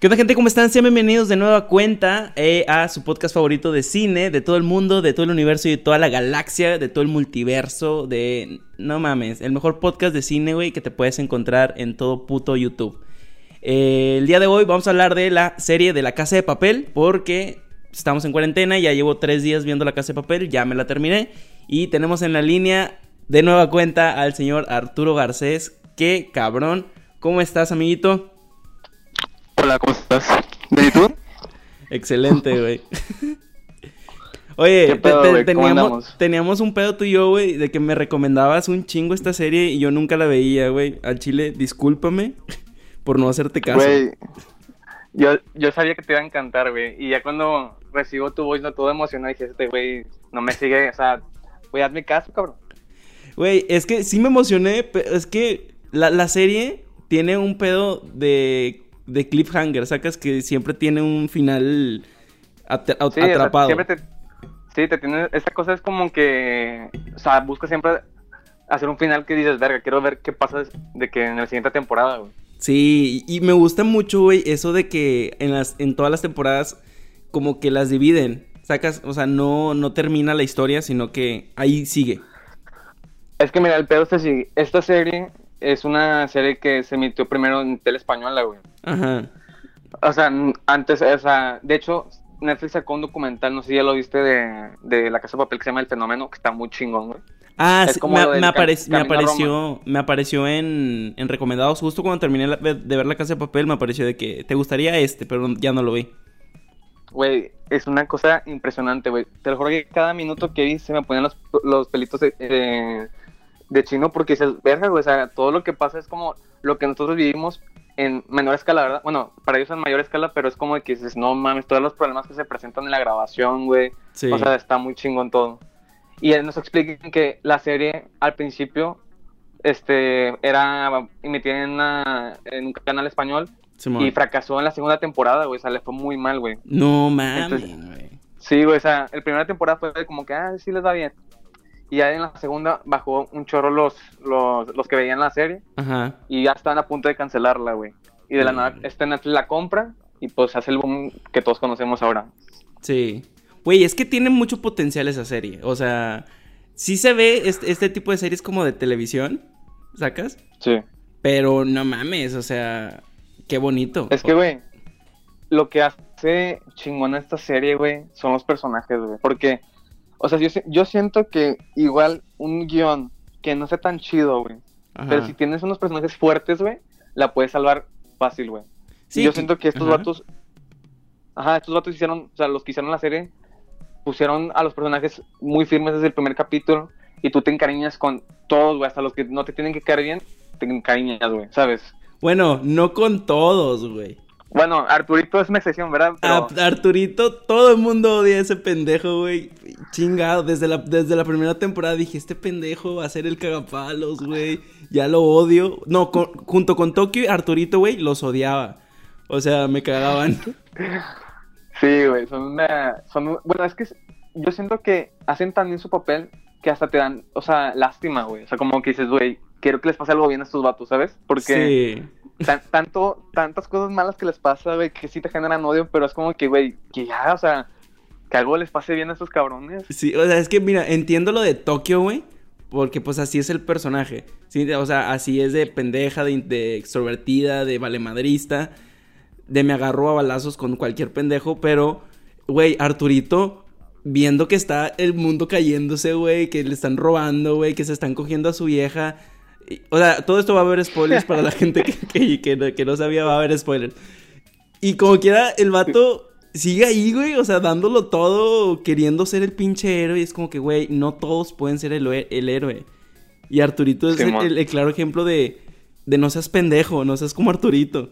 ¿Qué onda gente? ¿Cómo están? Sean bienvenidos de nueva cuenta eh, a su podcast favorito de cine, de todo el mundo, de todo el universo y de toda la galaxia, de todo el multiverso, de... No mames, el mejor podcast de cine, güey, que te puedes encontrar en todo puto YouTube. Eh, el día de hoy vamos a hablar de la serie de La Casa de Papel, porque estamos en cuarentena, ya llevo tres días viendo La Casa de Papel, ya me la terminé, y tenemos en la línea de nueva cuenta al señor Arturo Garcés. ¡Qué cabrón! ¿Cómo estás, amiguito? Hola, ¿cómo estás? ¿De tú? Excelente, güey. Oye, teníamos un pedo tú y yo, güey, de que me recomendabas un chingo esta serie y yo nunca la veía, güey. Al chile, discúlpame por no hacerte caso. Güey, yo, yo sabía que te iba a encantar, güey. Y ya cuando recibo tu voz, no todo emocionado, dije, este güey no me sigue, o sea, güey, hazme caso, cabrón. Güey, es que sí me emocioné, pero es que la, la serie tiene un pedo de, de cliffhanger, sacas que siempre tiene un final at- at- Sí, o sea, atrapado. siempre te, sí, te tiene, esta cosa es como que, o sea, busca siempre hacer un final que dices, verga, quiero ver qué pasa de que en la siguiente temporada, güey. Sí, y y me gusta mucho, güey, eso de que en las en todas las temporadas como que las dividen. Sacas, o sea, no no termina la historia, sino que ahí sigue. Es que mira, el pedo es así, esta serie es una serie que se emitió primero en tele española, güey. Ajá. O sea, antes, o sea, de hecho, Netflix sacó un documental, no sé si ya lo viste, de, de La Casa de Papel que se llama El Fenómeno, que está muy chingón, güey. Ah, sí, me, me me apareció me apareció en, en recomendados justo cuando terminé la- de ver La Casa de Papel, me apareció de que te gustaría este, pero ya no lo vi. Güey, es una cosa impresionante, güey. Te lo juro que cada minuto que vi se me ponían los, los pelitos de, de, de chino porque dices, verga, güey, o sea, todo lo que pasa es como lo que nosotros vivimos en menor escala, ¿verdad? Bueno, para ellos en mayor escala, pero es como de que dices, no mames, todos los problemas que se presentan en la grabación, güey. Sí. O sea, está muy chingón todo. Y él nos explica que la serie al principio este era emitida en, una- en un canal español Simón. y fracasó en la segunda temporada, güey. O sea, le fue muy mal, güey. no mames, güey. Sí, güey, o sea, la primera temporada fue como que, ah, sí les va bien. Y ya en la segunda bajó un chorro los, los, los que veían la serie Ajá. y ya estaban a punto de cancelarla, güey. Y de la Mm. nada, este Netflix la compra y pues hace el boom que todos conocemos ahora. Sí. Güey, es que tiene mucho potencial esa serie. O sea, sí se ve este, este tipo de series como de televisión, ¿sacas? Sí. Pero no mames, o sea, qué bonito. Es que, güey, lo que hace chingona esta serie, güey, son los personajes, güey. Porque, o sea, yo, yo siento que igual un guion que no sea tan chido, güey. Ajá. Pero si tienes unos personajes fuertes, güey, la puedes salvar fácil, güey. Sí, y yo que- siento que estos ajá. vatos. Ajá, estos vatos hicieron, o sea, los que hicieron la serie, pusieron a los personajes muy firmes desde el primer capítulo. Y tú te encariñas con todos, güey, hasta los que no te tienen que caer bien, te encariñas, güey, ¿sabes? Bueno, no con todos, güey. Bueno, Arturito es una excepción, ¿verdad? Pero- A Arturito, todo el mundo odia a ese pendejo, güey. Chingado, desde la, desde la primera temporada dije, este pendejo va a ser el cagapalos, güey. Ya lo odio. No, con- junto con Tokio y Arturito, güey, los odiaba. O sea, me cagaban. Sí, güey, son una... Son, bueno, es que yo siento que hacen tan bien su papel que hasta te dan, o sea, lástima, güey. O sea, como que dices, güey, quiero que les pase algo bien a estos vatos, ¿sabes? Porque Sí. Tan- tanto, tantas cosas malas que les pasa, güey, que sí te generan odio, pero es como que, güey, que ya, o sea, que algo les pase bien a estos cabrones. Sí, o sea, es que mira, entiendo lo de Tokio, güey. Porque pues así es el personaje. Sí, o sea, así es de pendeja, de, de extrovertida, de valemadrista. De me agarro a balazos con cualquier pendejo. Pero, güey, Arturito, viendo que está el mundo cayéndose, güey, que le están robando, güey, que se están cogiendo a su vieja. O sea, todo esto va a haber spoilers para la gente que, que, que no- que no sabía, va a haber spoilers. Y como quiera, el vato sigue ahí, güey, o sea, dándolo todo, queriendo ser el pinche héroe. Y es como que, güey, no todos pueden ser el, el héroe. Y Arturito es el, el- el claro ejemplo de, de no seas pendejo, no seas como Arturito.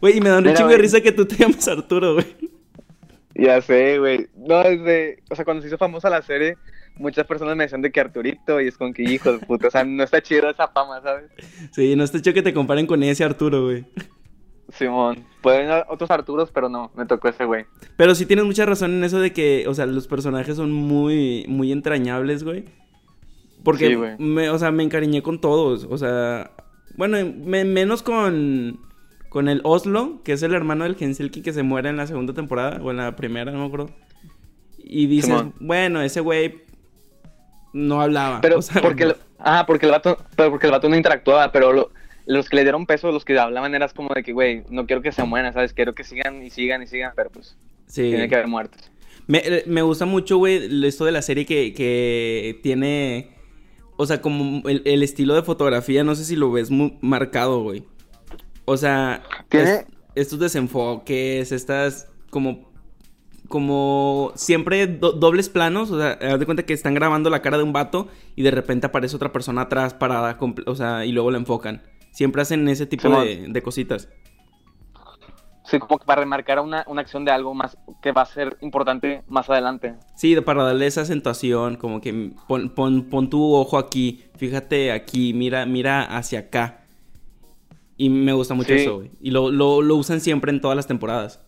Güey, y me da un Mira, chingo de risa que tú te llamas Arturo, güey. Ya sé, güey. No, desde, o sea, cuando se hizo famosa la serie, muchas personas me decían de que Arturito, y es con que hijo de puta, o sea, no está chido esa fama, ¿sabes? Sí, no está chido que te comparen con ese Arturo, güey. Simón, pueden haber otros Arturos, pero no, me tocó ese güey. Pero sí tienes mucha razón en eso de que, o sea, los personajes son muy, muy entrañables, güey. Porque, Sí, güey. me, o sea, me encariñé con todos. O sea, bueno, me- menos con, con el Oslo, que es el hermano del Gensilki que se muere en la segunda temporada, o en la primera, no me acuerdo. Y dices, Simón. bueno, ese güey no hablaba. Pero o sea, porque, el, ah, porque el vato, pero porque el vato no interactuaba, pero lo- los que le dieron peso, los que hablaban eras como de que, güey, no quiero que se mueran, ¿sabes? Quiero que sigan y sigan y sigan, pero pues sí. tiene que haber muertos. Me, eh, me gusta mucho, güey, esto de la serie que, que tiene. O sea, como el, el estilo de fotografía, no sé si lo ves muy marcado, güey. O sea, Tiene- es- estos desenfoques, estas como. Como siempre do- dobles planos, o sea, haz de cuenta que están grabando la cara de un vato y de repente aparece otra persona atrás parada, o sea, y luego la enfocan. Siempre hacen ese tipo de, de cositas. Sí, como que para remarcar una, una acción de algo más que va a ser importante más adelante. Sí, para darle esa acentuación, como que pon, pon, pon tu ojo aquí, fíjate aquí, mira, mira hacia acá. Y me gusta mucho Sí. eso, güey. Y lo, lo, lo usan siempre en todas las temporadas.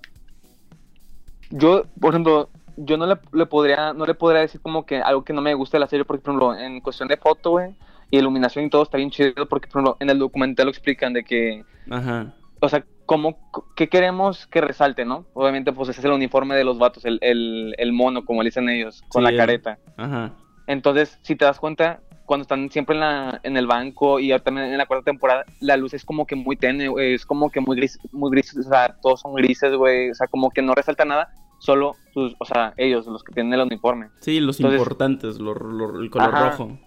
Yo, por ejemplo, yo no le, le podría, no le podría decir como que algo que no me guste de la serie, porque, por ejemplo, en cuestión de foto, güey, y iluminación y todo está bien chido, porque, por ejemplo, en el documental lo explican de que, Ajá. o sea, cómo, qué queremos que resalte, ¿no? Obviamente, pues ese es el uniforme de los vatos, el, el, el mono, como le dicen ellos, con Sí, la el- careta. Ajá. Entonces, si te das cuenta, cuando están siempre en, la, en el banco y ahora también en la cuarta temporada, la luz es como que muy tenue, güey, es como que muy gris, muy gris, o sea, todos son grises, güey, o sea, como que no resalta nada, solo, sus, o sea, ellos, los que tienen el uniforme. Sí, los Entonces- importantes, lo- lo- el color Ajá. rojo.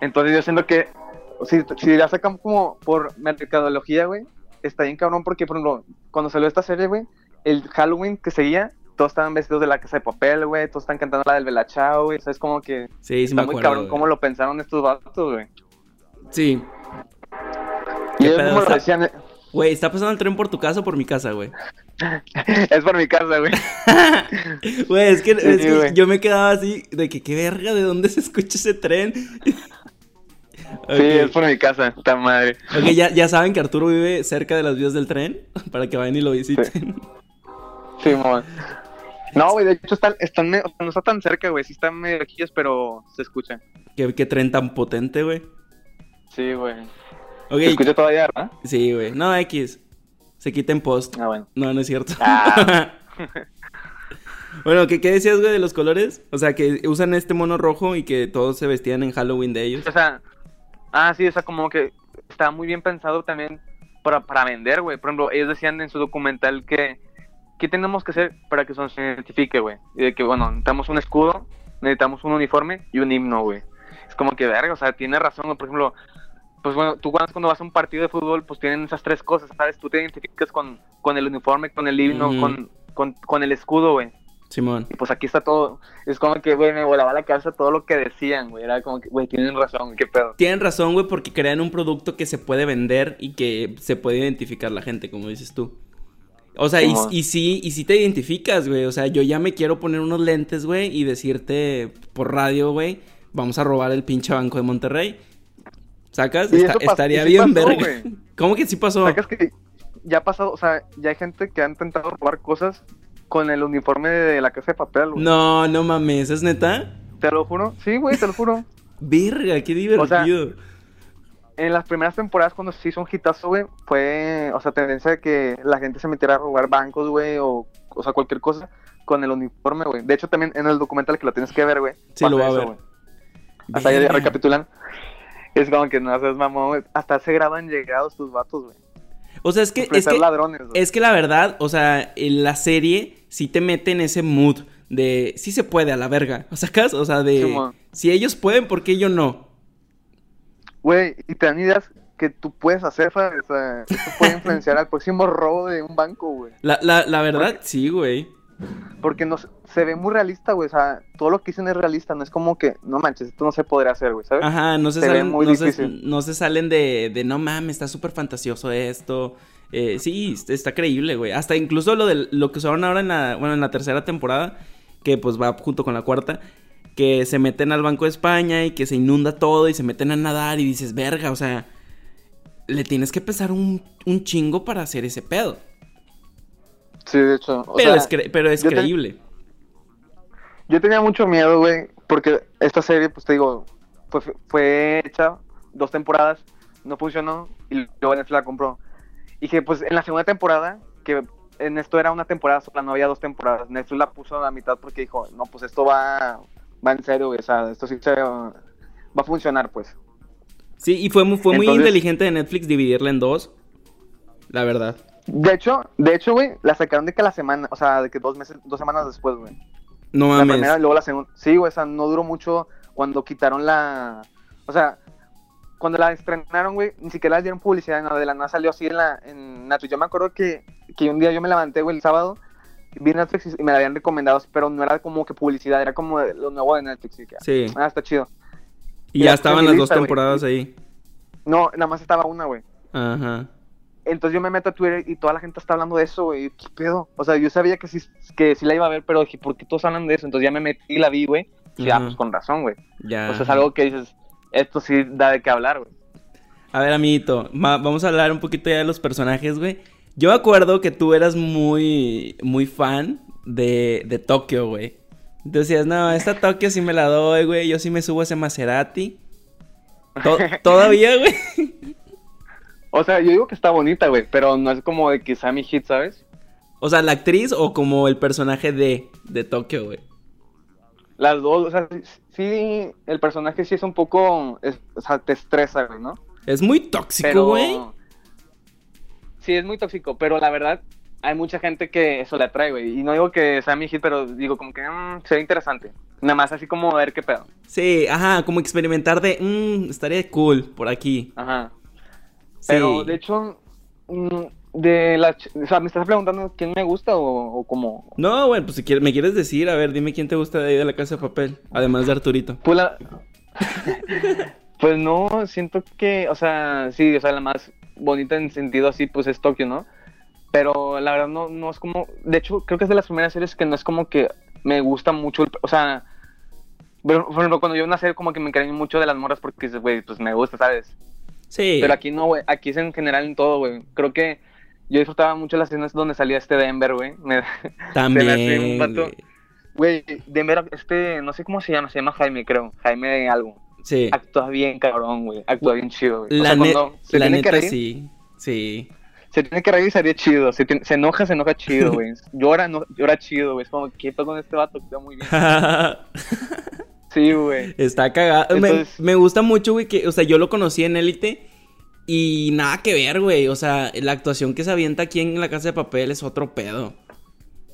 Entonces yo siento que, si, si la sacan como por mercadología, güey, está bien cabrón porque, por ejemplo, cuando salió esta serie, güey, el Halloween que seguía, todos estaban vestidos de la casa de papel, güey, todos están cantando la del Belachao, güey, o sea, es como que... Sí, sí Está me muy acuerdo. cabrón güey. cómo lo pensaron estos vatos, güey. Sí. Y ¿Qué ellos mismos lo decían, Güey, ¿está pasando el tren por tu casa o por mi casa, güey? es por mi casa, güey. Güey, es que, Sí, es que güey. yo me quedaba así de que qué verga, ¿de dónde se escucha ese tren? Ok. Sí, es por mi casa, esta madre. Ok, ya, ya saben que Arturo vive cerca de las vías del tren para que vayan y lo visiten. Sí, mon. No, güey, de hecho están, están no está tan cerca, güey, sí están medio pero se escucha. ¿Qué, qué tren tan potente, güey. Sí, güey. Ok, Se escucha todavía, ¿verdad? sí, güey. No, X. Se quita en post. Ah, bueno. No, no es cierto. Ah. bueno, ¿qué, ¿qué decías, güey, de los colores? O sea, que usan este mono rojo y que todos se vestían en Halloween de ellos. O sea, ah, sí, o sea, como que está muy bien pensado también para, para vender, güey. Por ejemplo, ellos decían en su documental que, ¿qué tenemos que hacer para que se identifique, güey? Y de que, bueno, necesitamos un escudo, necesitamos un uniforme y un himno, güey. Es como que, verga, o sea, tiene razón. Por ejemplo, pues bueno, tú cuando vas a un partido de fútbol, pues tienen esas tres cosas, ¿sabes? Tú te identificas con, con el uniforme, con el himno, con, con, con el escudo, güey. Simón. Y pues aquí está todo. Es como que, güey, me volaba la cabeza todo lo que decían, güey. Era como que, güey, tienen razón, qué pedo. Tienen razón, güey, porque crean un producto que se puede vender y que se puede identificar la gente, como dices tú. O sea, y sí, y sí te identificas, güey. O sea, yo ya me quiero poner unos lentes, güey, y decirte por radio, güey, vamos a robar el pinche banco de Monterrey. ¿Sacas? Está- estaría sí bien, pasó, verga. ¿Cómo que sí pasó? Sacas que ya ha pasado, o sea, ya hay gente que ha intentado robar cosas con el uniforme de la casa de papel, güey. No, no mames, ¿es neta? Te lo juro. Sí, güey, te lo juro. Verga, qué divertido. En las primeras temporadas, cuando se hizo un hitazo, güey, fue, o sea, tendencia de que la gente se metiera a robar bancos, güey, o, o sea, cualquier cosa con el uniforme, güey. De hecho, también en el documental que lo tienes que ver, güey. Sí, lo va a ver. Hasta ahí recapitulan. Es como que no seas mamón. Hasta se graban llegados tus vatos, güey. O sea, es que, es que, ladrones, güey. es que la verdad, o sea, en la serie sí te mete en ese mood de sí se puede a la verga. ¿O sacas? O sea, de si ellos pueden, ¿por qué yo no? Güey, y te dan ideas que tú puedes hacer, ¿sabes? O sea, puede influenciar al próximo robo de un banco, güey. La, la, la verdad, sí, güey. Porque no, se- ve muy realista, güey. O sea, todo lo que dicen es realista. No es como que, no manches, esto no se podría hacer, güey, ¿sabes? Ajá, no se, salen, muy no, se, no se salen de, de no mames, está súper fantasioso esto. Eh, sí, está, está creíble, güey. Hasta incluso lo de lo que usaron ahora en la, bueno, en la tercera temporada, que pues va junto con la cuarta, que se meten al Banco de España y que se inunda todo y se meten a nadar y dices, verga, o sea, le tienes que pesar un, un chingo para hacer ese pedo. Sí, de hecho. o pero, sea, es cre- pero es yo te- creíble. Yo tenía mucho miedo, güey, porque esta serie, pues te digo, fue, fue hecha dos temporadas, no funcionó y luego Netflix la compró. Y que pues en la segunda temporada, que en esto era una temporada sola, no había dos temporadas. Netflix la puso a la mitad porque dijo, no, pues esto va, va en serio, güey, o sea, esto sí se, va a funcionar, pues. Sí, y fue, muy- fue muy inteligente de Netflix dividirla en dos. La verdad. De hecho, de hecho, güey, la sacaron de que la semana, o sea, de que dos meses, dos semanas después, güey. No La mames. primera y luego la segunda. Sí, güey, o sea, no duró mucho cuando quitaron la. O sea, cuando la estrenaron, güey, ni siquiera les dieron publicidad, nada, de la nada salió así en la. En Netflix. Yo me acuerdo que, que un día yo me levanté, güey, el sábado, vi Netflix y me la habían recomendado, pero no era como que publicidad, era como lo nuevo de Netflix. Y que, Sí. Ah, está chido. Y ya estaban las dos lista, temporadas ahí. No, nada más estaba una, güey. Ajá. Entonces yo me meto a Twitter y toda la gente está hablando de eso, güey. ¿Qué pedo? O sea, yo sabía que sí, que sí la iba a ver, pero dije, ¿por qué todos hablan de eso? Entonces ya me metí y la vi, güey. Y ya, Ajá. pues con razón, güey. Ya. O sea, es algo que dices, esto sí da de qué hablar, güey. A ver, amiguito, vamos a hablar un poquito ya de los personajes, güey. Yo me acuerdo que tú eras muy, muy fan de, de Tokio, güey. Decías, no, esta Tokio sí me la doy, güey. Yo sí me subo a ese Maserati. To- Todavía, güey. O sea, yo digo que está bonita, güey, pero no es como de que sea mi hit, ¿sabes? O sea, la actriz o como el personaje de, de Tokio, güey. Las dos, o sea, sí, el personaje sí es un poco, es- o sea, te estresa, güey, ¿no? Es muy tóxico, Pero... güey. Sí, es muy tóxico, pero la verdad, hay mucha gente que eso le atrae, güey. Y no digo que sea mi hit, pero digo como que mm, se ve interesante. Nada más así como a ver qué pedo. Sí, ajá, como experimentar de, mmm, estaría cool por aquí. Ajá. Sí. Pero, de hecho, mm, de la... O sea, ¿me estás preguntando quién me gusta o, o cómo? No, bueno, pues si quieres, me quieres decir, a ver, dime quién te gusta de ahí de la casa de papel, además de Arturito. Pues la... pues no, siento que, o sea, sí, o sea, la más bonita en sentido así, pues es Tokio, ¿no? Pero la verdad no, no es como, de hecho, creo que es de las primeras series que no es como que me gusta mucho, el- o sea, por ejemplo, cuando yo serie como que me encariño mucho de las morras porque, güey, pues me gusta, ¿sabes? Sí. Pero aquí no, güey, aquí es en general en todo, güey. Creo que yo disfrutaba mucho las escenas donde salía este Denver, güey. También. güey. Denver, este, no sé cómo se llama, se llama Jaime, creo. Jaime de algo. Sí. Actúa bien, cabrón, güey. Actúa bien chido, güey. O La, sea, ne- se la que neta reír, sí. Sí. se tiene que reír y sería chido. Se, tiene- se enoja, se enoja chido, güey. Llora, no, llora chido, güey. Es como, ¿qué pasa con este vato? Actúa muy bien. Sí, güey. Está cagado. Me- Entonces- Me, gusta mucho, güey, que, o sea, yo lo conocí en Élite y nada que ver, güey. O sea, la actuación que se avienta aquí en la casa de papel es otro pedo.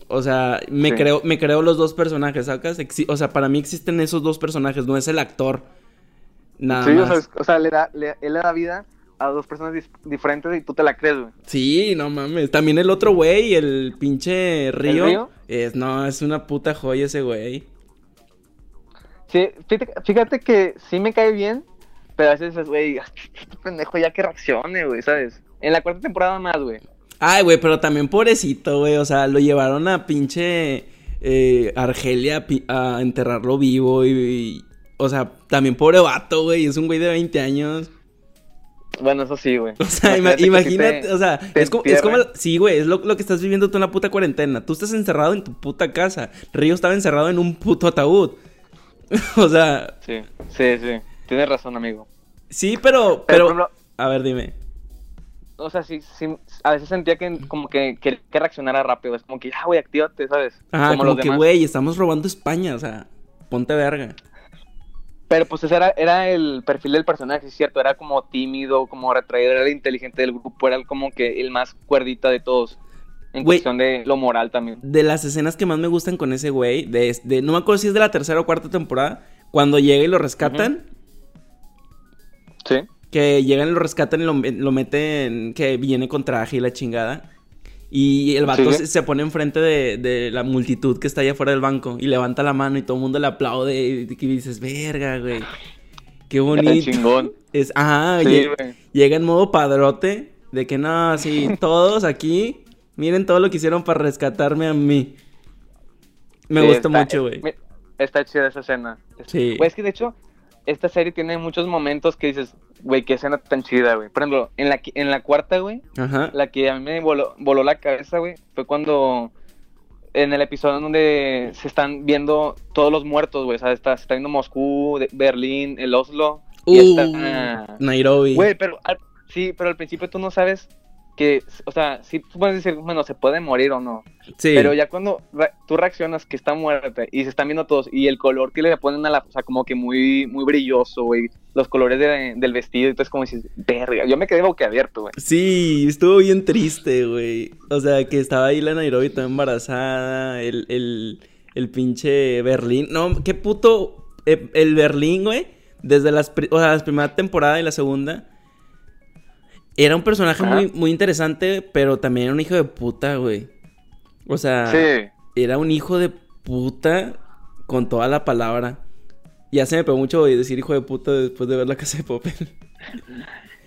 O sea, me Sí. creo, me creo los dos personajes, ¿sacas? O sea, para mí existen esos dos personajes, no es el actor. Nada sí, o sea, o sea, le da, le- él le da vida a dos personas diferentes y tú te la crees, güey. Sí, no mames. También el otro güey, el pinche Río. Río? Es, no, es una puta joya ese güey. Sí, fíjate, que sí me cae bien, pero a veces dices, güey, este pendejo ya que reaccione, güey, ¿sabes? En la cuarta temporada más, güey. Ay, güey, pero también pobrecito, güey. O sea, lo llevaron a pinche eh, Argelia a enterrarlo vivo y, y- O sea, también pobre vato, güey. Es un güey de 20 años. Bueno, eso sí, güey. O sea, imagínate, te- o sea, es como, es como- sí, güey, es lo, lo que estás viviendo tú en la puta cuarentena. Tú estás encerrado en tu puta casa. Río estaba encerrado en un puto ataúd. o sea, Sí, sí, sí. Tienes razón, amigo. sí, pero, Pero, a ver, dime. o sea, sí, sí, a veces sentía que como que, que, que reaccionara rápido. Es como que, ya, güey, actívate, ¿sabes? Ajá, como, los que, güey, estamos robando España, o sea, ponte verga. Pero pues ese era, era el perfil del personaje, es cierto. Era como tímido, como retraído, era el inteligente del grupo, era el como que el más cuerdita de todos. En Güey. cuestión de lo moral también. De las escenas que más me gustan con ese güey, de, de- no me acuerdo si es de la tercera o cuarta temporada, cuando llega y lo rescatan, Sí. que llegan y lo rescatan y lo, lo meten, que viene con traje y la chingada. Y el vato Sí. se, se pone enfrente de, de la multitud que está allá afuera del banco y levanta la mano y todo el mundo le aplaude y, y dices, verga, güey. Qué bonito. chingón. Es, ajá, Sí, llega en modo padrote de que no, sí, todos aquí, miren todo lo que hicieron para rescatarme a mí. Me Sí, gusta está- mucho, güey. Está chida esa escena. Sí. Güey, es que de hecho, esta serie tiene muchos momentos que dices, güey, qué escena tan chida, güey. Por ejemplo, en la, en la cuarta, güey, la que a mí me voló, voló la cabeza, güey, fue cuando en el episodio donde se están viendo todos los muertos, güey. O sea, está, se está viendo Moscú, de- Berlín, el Oslo. y Uh, está- Nairobi. Güey, pero al- sí, pero al principio tú no sabes que, o sea, sí tú puedes decir, bueno, se puede morir o no. Sí. Pero ya cuando re- tú reaccionas que está muerta y se están viendo todos y el color que le ponen a la, o sea, como que muy, muy brilloso, güey, los colores de- del vestido, entonces como dices, verga, yo me quedé boquiabierto, güey. Sí, estuvo bien triste, güey. O sea, que estaba ahí la Nairobi toda embarazada, el, el, el pinche Berlín. No, qué puto... eh, El Berlín, güey, desde las, o sea, la primera temporada y la segunda, era un personaje Ajá. muy, muy interesante, pero también era un hijo de puta, güey. O sea, Sí. era un hijo de puta con toda la palabra. Ya se me pegó mucho güey, decir hijo de puta después de ver la casa de papel.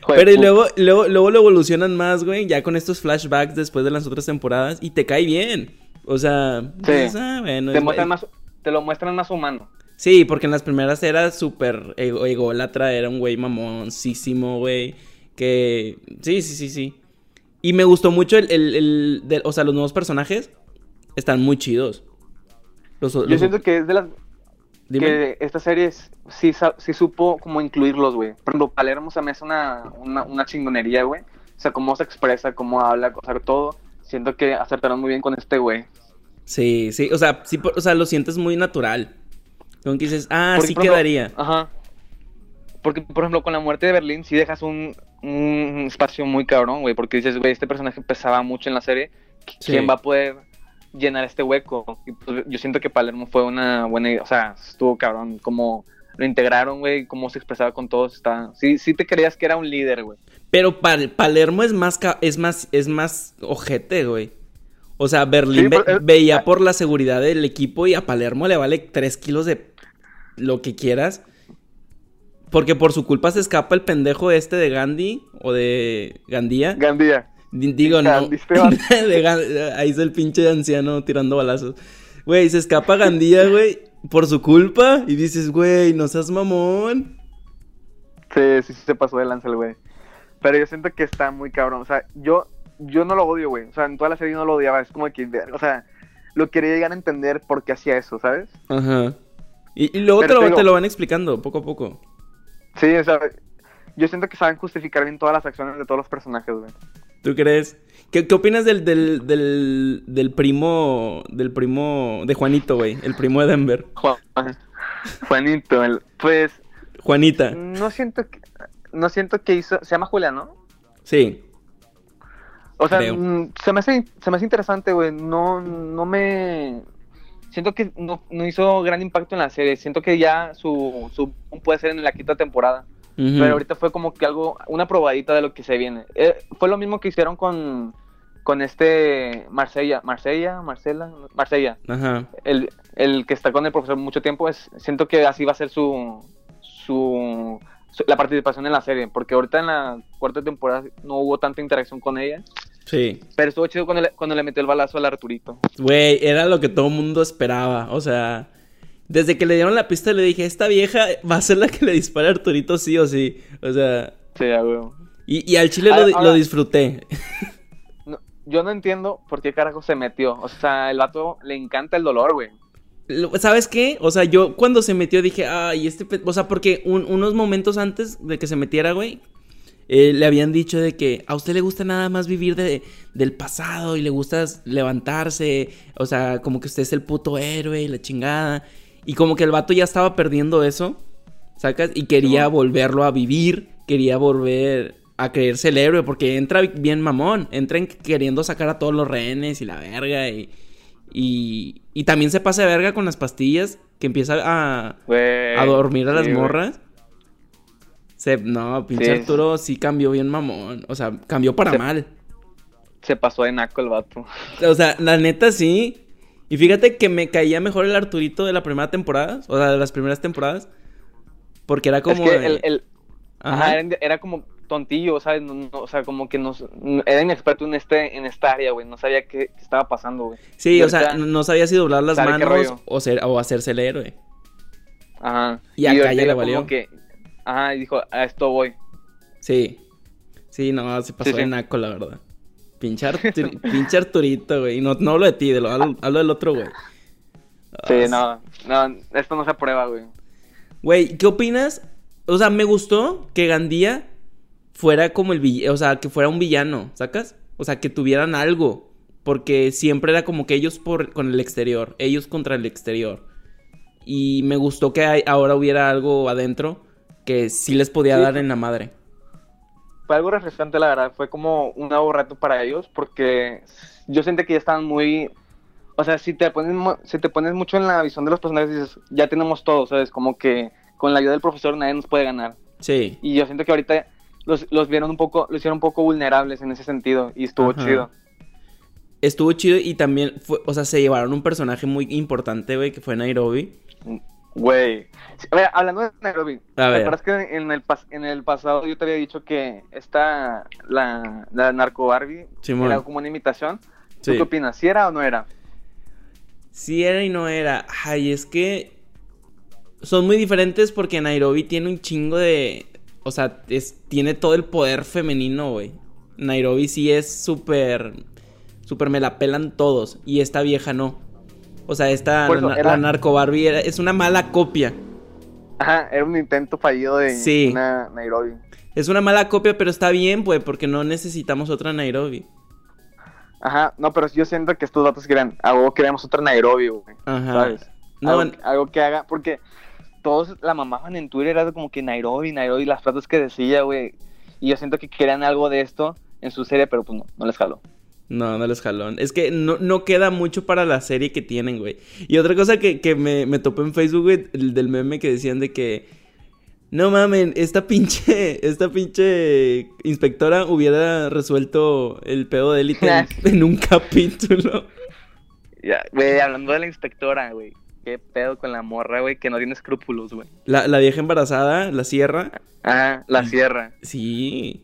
Pero y luego, luego, luego lo evolucionan más, güey, ya con estos flashbacks después de las otras temporadas y te cae bien. O sea, dices, ah, bueno, te, es- muestran más, te lo muestran más humano. Sí, porque en las primeras era súper ególatra, era un güey mamoncísimo, güey. Que. Sí, sí, sí, sí. Y me gustó mucho el. el, el- de- o sea, los nuevos personajes están muy chidos. Los, Yo los- siento que es de las dime. que esta serie es- sí, sí supo como incluirlos, güey. Por ejemplo, Palermo se me hace una, una, una chingonería, güey. O sea, cómo se expresa, cómo habla, o sea, todo. Siento que acertaron muy bien con este güey. Sí, sí. O sea, sí, o sea, lo sientes muy natural. Como que dices, ah, Porque, sí ejemplo, quedaría. Ajá. Porque, por ejemplo, con la muerte de Berlín sí dejas un, un espacio muy cabrón, güey. Porque dices, güey, este personaje pesaba mucho en la serie. Sí. ¿Quién va a poder llenar este hueco? Y pues, yo siento que Palermo fue una buena idea. O sea, estuvo cabrón. Como lo integraron, güey. Cómo se expresaba con todos. Está... Sí, sí te creías que era un líder, güey. Pero Pal- Palermo es más, es más, es más ojete, güey. O sea, Berlín Sí, ve- pero- eh, veía ah. por la seguridad del equipo y a Palermo le vale 3 kilos de lo que quieras. Porque por su culpa se escapa el pendejo este de Gandhi o de Gandía. Gandía. Di- Digo, no. Gandhi. De Ahí es el pinche anciano tirando balazos. Güey, se escapa Gandía, güey, por su culpa. Y dices, güey, no seas mamón. Sí, sí, sí se pasó de lanza el güey. Pero yo siento que está muy cabrón. O sea, yo, yo no lo odio, güey. O sea, en toda la serie no lo odiaba. Es como que, o sea, lo quería llegar a entender por qué hacía eso, ¿sabes? Ajá. Y, y luego te lo, digo- te lo van explicando poco a poco. Sí, o sea, yo siento que saben justificar bien todas las acciones de todos los personajes, güey. ¿Tú crees? ¿Qué, qué opinas del, del, del, del primo, del primo de Juanito, güey? El primo de Denver. Juan, Juanito, el- pues, Juanita. no siento que, no siento que hizo, se llama Julián, ¿no? Sí. O sea, Creo. mm, se me hace, se me hace interesante, güey. No, no me. Siento que no, no hizo gran impacto en la serie. Siento que ya su, su puede ser en la quinta temporada. Pero ahorita fue como que algo, una probadita de lo que se viene. Eh, fue lo mismo que hicieron con, con este Marsella, Marsella, Marcela, Marsella. Ajá. El, el que está con el profesor mucho tiempo. Es, siento que así va a ser su, su, su- la participación en la serie. Porque ahorita en la cuarta temporada no hubo tanta interacción con ella. Sí. Pero estuvo chido cuando le, cuando le metió el balazo al Arturito. Güey, era lo que todo el mundo esperaba. O sea, desde que le dieron la pista le dije, esta vieja va a ser la que le dispara a Arturito sí o sí. O sea, Sí, huevo. y, y al chile lo, Ahora- ahora- lo disfruté. No, yo no entiendo por qué carajo se metió. O sea, el vato le encanta el dolor, güey. ¿Sabes qué? O sea, yo cuando se metió dije, ay, este... pe-". O sea, porque un- unos momentos antes de que se metiera, güey, eh, le habían dicho de que a usted le gusta nada más vivir de, del pasado y le gusta levantarse. O sea, como que usted es el puto héroe y la chingada. Y como que el vato ya estaba perdiendo eso, ¿sacas? Y quería volverlo a vivir, quería volver a creerse el héroe, porque entra bien mamón, entra en queriendo sacar a todos los rehenes y la verga y... Y, y también se pasa de verga con las pastillas, que empieza a, a dormir a las sí, morras. Se, no, pinche Sí. Arturo sí cambió bien mamón. O sea, cambió para Se- mal. Se pasó de naco el vato. O sea, la neta sí. Y fíjate que me caía mejor el Arturito de la primera temporada. O sea, de las primeras temporadas. Porque era como. es que de- el, el- Ajá. ajá, era, era como tontillo, ¿sabes? No- no, o sea, como que no, era inexperto en, este, en esta área, güey. No sabía qué, qué estaba pasando, güey. Sí, Y o sea, no sabía si doblar las manos o, ser, o hacerse el héroe. Ajá. Y acá ya le valió. como que, ajá, y dijo, a esto voy. Sí. Sí, no, se pasó Sí, de sí. naco, la verdad. Pinche, Artur- pinche Arturito, güey. No, no hablo de ti, de lo, hablo, hablo del otro, güey. Sí, Ah, no, no, esto no se aprueba, güey. Güey, ¿qué opinas? O sea, me gustó que Gandía fuera como el villano, o sea, que fuera un villano, ¿sacas? O sea, que tuvieran algo. Porque siempre era como que ellos por, con el exterior, ellos contra el exterior. Y me gustó que hay- ahora hubiera algo adentro que sí les podía Sí. dar en la madre. Fue algo refrescante, la verdad. Fue como un nuevo reto para ellos porque yo sentí que ya estaban muy... O sea, si te, pones, si te pones mucho en la visión de los personajes, dices, ya tenemos todo, ¿sabes? Como que con la ayuda del profesor nadie nos puede ganar. Sí. Y yo siento que ahorita los, los vieron un poco, los hicieron un poco vulnerables en ese sentido y estuvo Ajá. chido. Estuvo chido y también fue, o sea, se llevaron un personaje muy importante, güey, que fue Nairobi. Güey. Sí, A ver, hablando de Nairobi, ¿te acuerdas que en el, pas- en el pasado yo te había dicho que esta, la, la narco Barbie, Simón. era como una imitación? ¿Tú qué opinas? ¿Si era o no era? Sí era y no era. Ay, es que son muy diferentes porque Nairobi tiene un chingo de... O sea, es, tiene todo el poder femenino, güey. Nairobi sí es súper... Súper me la pelan todos. Y esta vieja no. O sea, esta... Eso, la, era- la narco Barbie era- es una mala copia. Ajá, era un intento fallido de Sí. una Nairobi. Es una mala copia, pero está bien, pues, porque no necesitamos otra Nairobi. Ajá, no, pero yo siento que estos datos querían, algo queríamos otra Nairobi, güey. Ajá. ¿Sabes? No, algo, algo que haga, porque todos la mamaban en Twitter, era como que Nairobi, Nairobi, las frases que decía, güey. Y yo siento que querían algo de esto en su serie, pero pues no, no les jaló. No, no les jalón. Es que no, no queda mucho para la serie que tienen, güey. Y otra cosa que, que me, me topé en Facebook, güey, el del meme que decían de que... No mamen, esta pinche, esta pinche inspectora hubiera resuelto el pedo de élite en, en un capítulo. Ya, güey, hablando de la inspectora, güey. Qué pedo con la morra, güey, que no tiene escrúpulos, güey. La, la vieja embarazada, la sierra. Ajá, la sierra. Sí.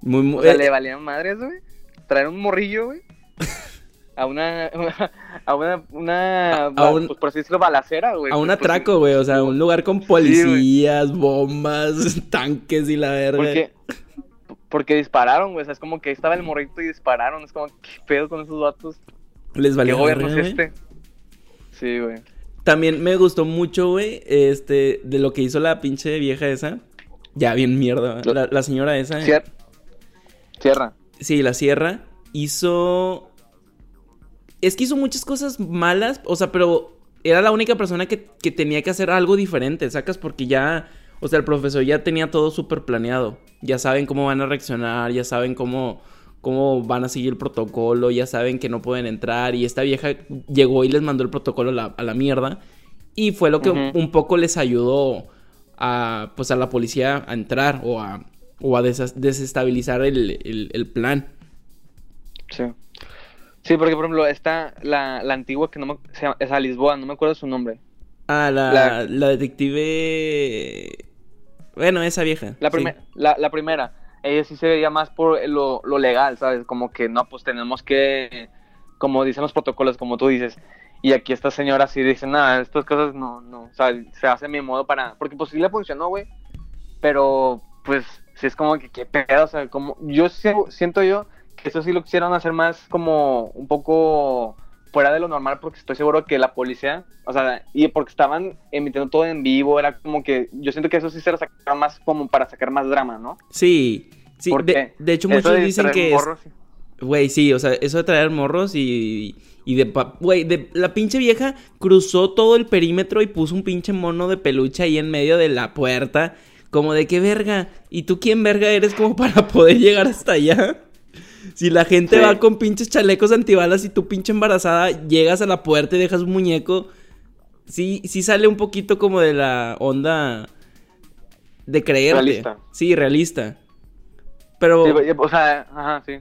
Muy, muy... O sea, eh, le valían madres, güey. Traer un morrillo, güey. A una, a una, una, A un- pues por así decirlo, balacera, güey. a un Pues, pues, atraco, güey. O sea, un lugar con policías, bombas, tanques y la verga. Porque, porque dispararon, güey. O sea, es como que ahí estaba el morrito y dispararon. Es como, ¿qué pedo con esos vatos? Les ¿Qué valió gobierno es este? Sí, güey. También me gustó mucho, güey, este, de lo que hizo la pinche vieja esa. Ya, bien mierda. La, la señora esa. eh. Cier- Cierra. Sí, la sierra. Hizo... Es que hizo muchas cosas malas, o sea, pero era la única persona que, que tenía que hacer algo diferente, ¿sacas? Porque ya, o sea, el profesor ya tenía todo súper planeado. Ya saben cómo van a reaccionar, ya saben cómo, cómo van a seguir el protocolo, ya saben que no pueden entrar. Y esta vieja llegó y les mandó el protocolo a la, a la mierda. Y fue lo que un poco les ayudó a, pues, a la policía a entrar o a, o a desestabilizar el, el- el plan. Sí. Sí, porque por ejemplo, está la, la antigua que no me, se llama, es a Lisboa, no me acuerdo su nombre. Ah, la, La- la detective. Bueno, esa vieja. La, sí. primer- la, la primera, ella sí se veía más por lo, lo legal, ¿sabes? Como que no, pues tenemos que, como dicen los protocolos, como tú dices. Y aquí esta señora sí dice, nada, estas cosas no, no, o sea, se hace a mi modo para, porque pues sí le funcionó, güey. Pero, pues, sí es como que, qué pedo, o sea, como, yo siento yo que eso sí lo quisieron hacer más como un poco fuera de lo normal, porque estoy seguro que la policía, o sea, y porque estaban emitiendo todo en vivo, era como que, yo siento que eso sí se lo sacaron más como para sacar más drama, ¿no? Sí. Sí, ¿Por de, de hecho muchos de dicen que es... morros, sí. Güey, sí, o sea, eso de traer morros y... Y de... Güey, de... la pinche vieja cruzó todo el perímetro y puso un pinche mono de peluche ahí en medio de la puerta. Como de qué verga. ¿Y tú quién verga eres como para poder llegar hasta allá? Si la gente Sí. va con pinches chalecos antibalas y tú pinche embarazada llegas a la puerta y dejas un muñeco, sí, sí sale un poquito como de la onda de creerte. Realista. Sí, realista. Pero Sí, o sea, ajá, sí.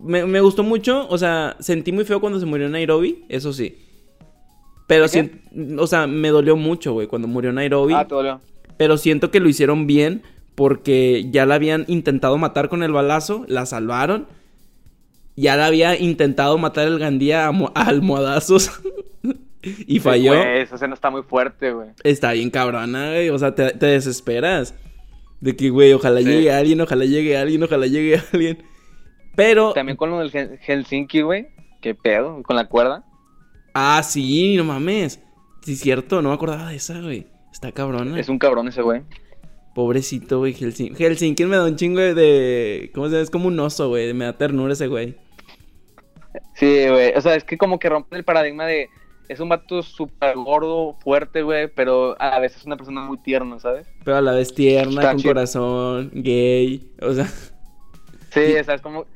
me, me gustó mucho, o sea, sentí muy feo cuando se murió Nairobi, eso sí. Pero sí, o sea, me dolió mucho, güey, cuando murió Nairobi. Ah, te dolió. Pero siento que lo hicieron bien porque ya la habían intentado matar con el balazo, la salvaron. Ya la había intentado matar el Gandía a, mo- a almohadazos y falló. Güey, esa escena está muy fuerte, güey. Está bien cabrona, güey. O sea, te, te desesperas. De que, güey, ojalá Sí. llegue alguien, ojalá llegue alguien, ojalá llegue alguien. Pero. También con lo del Hel- Helsinki, güey. Qué pedo, con la cuerda. Ah, sí, no mames. Sí, cierto, no me acordaba de esa, güey. Está cabrona. Es un cabrón ese güey. Pobrecito, güey, Helsinki. Helsinki me da un chingo de. ¿Cómo se llama? Es como un oso, güey. Me da ternura ese güey. Sí, güey. O sea, es que como que rompe el paradigma de. Es un vato súper gordo, fuerte, güey, pero a la vez es una persona muy tierna, ¿sabes? Pero a la vez tierna, Está con chido. corazón, gay. O sea, Sí, o sea, es como.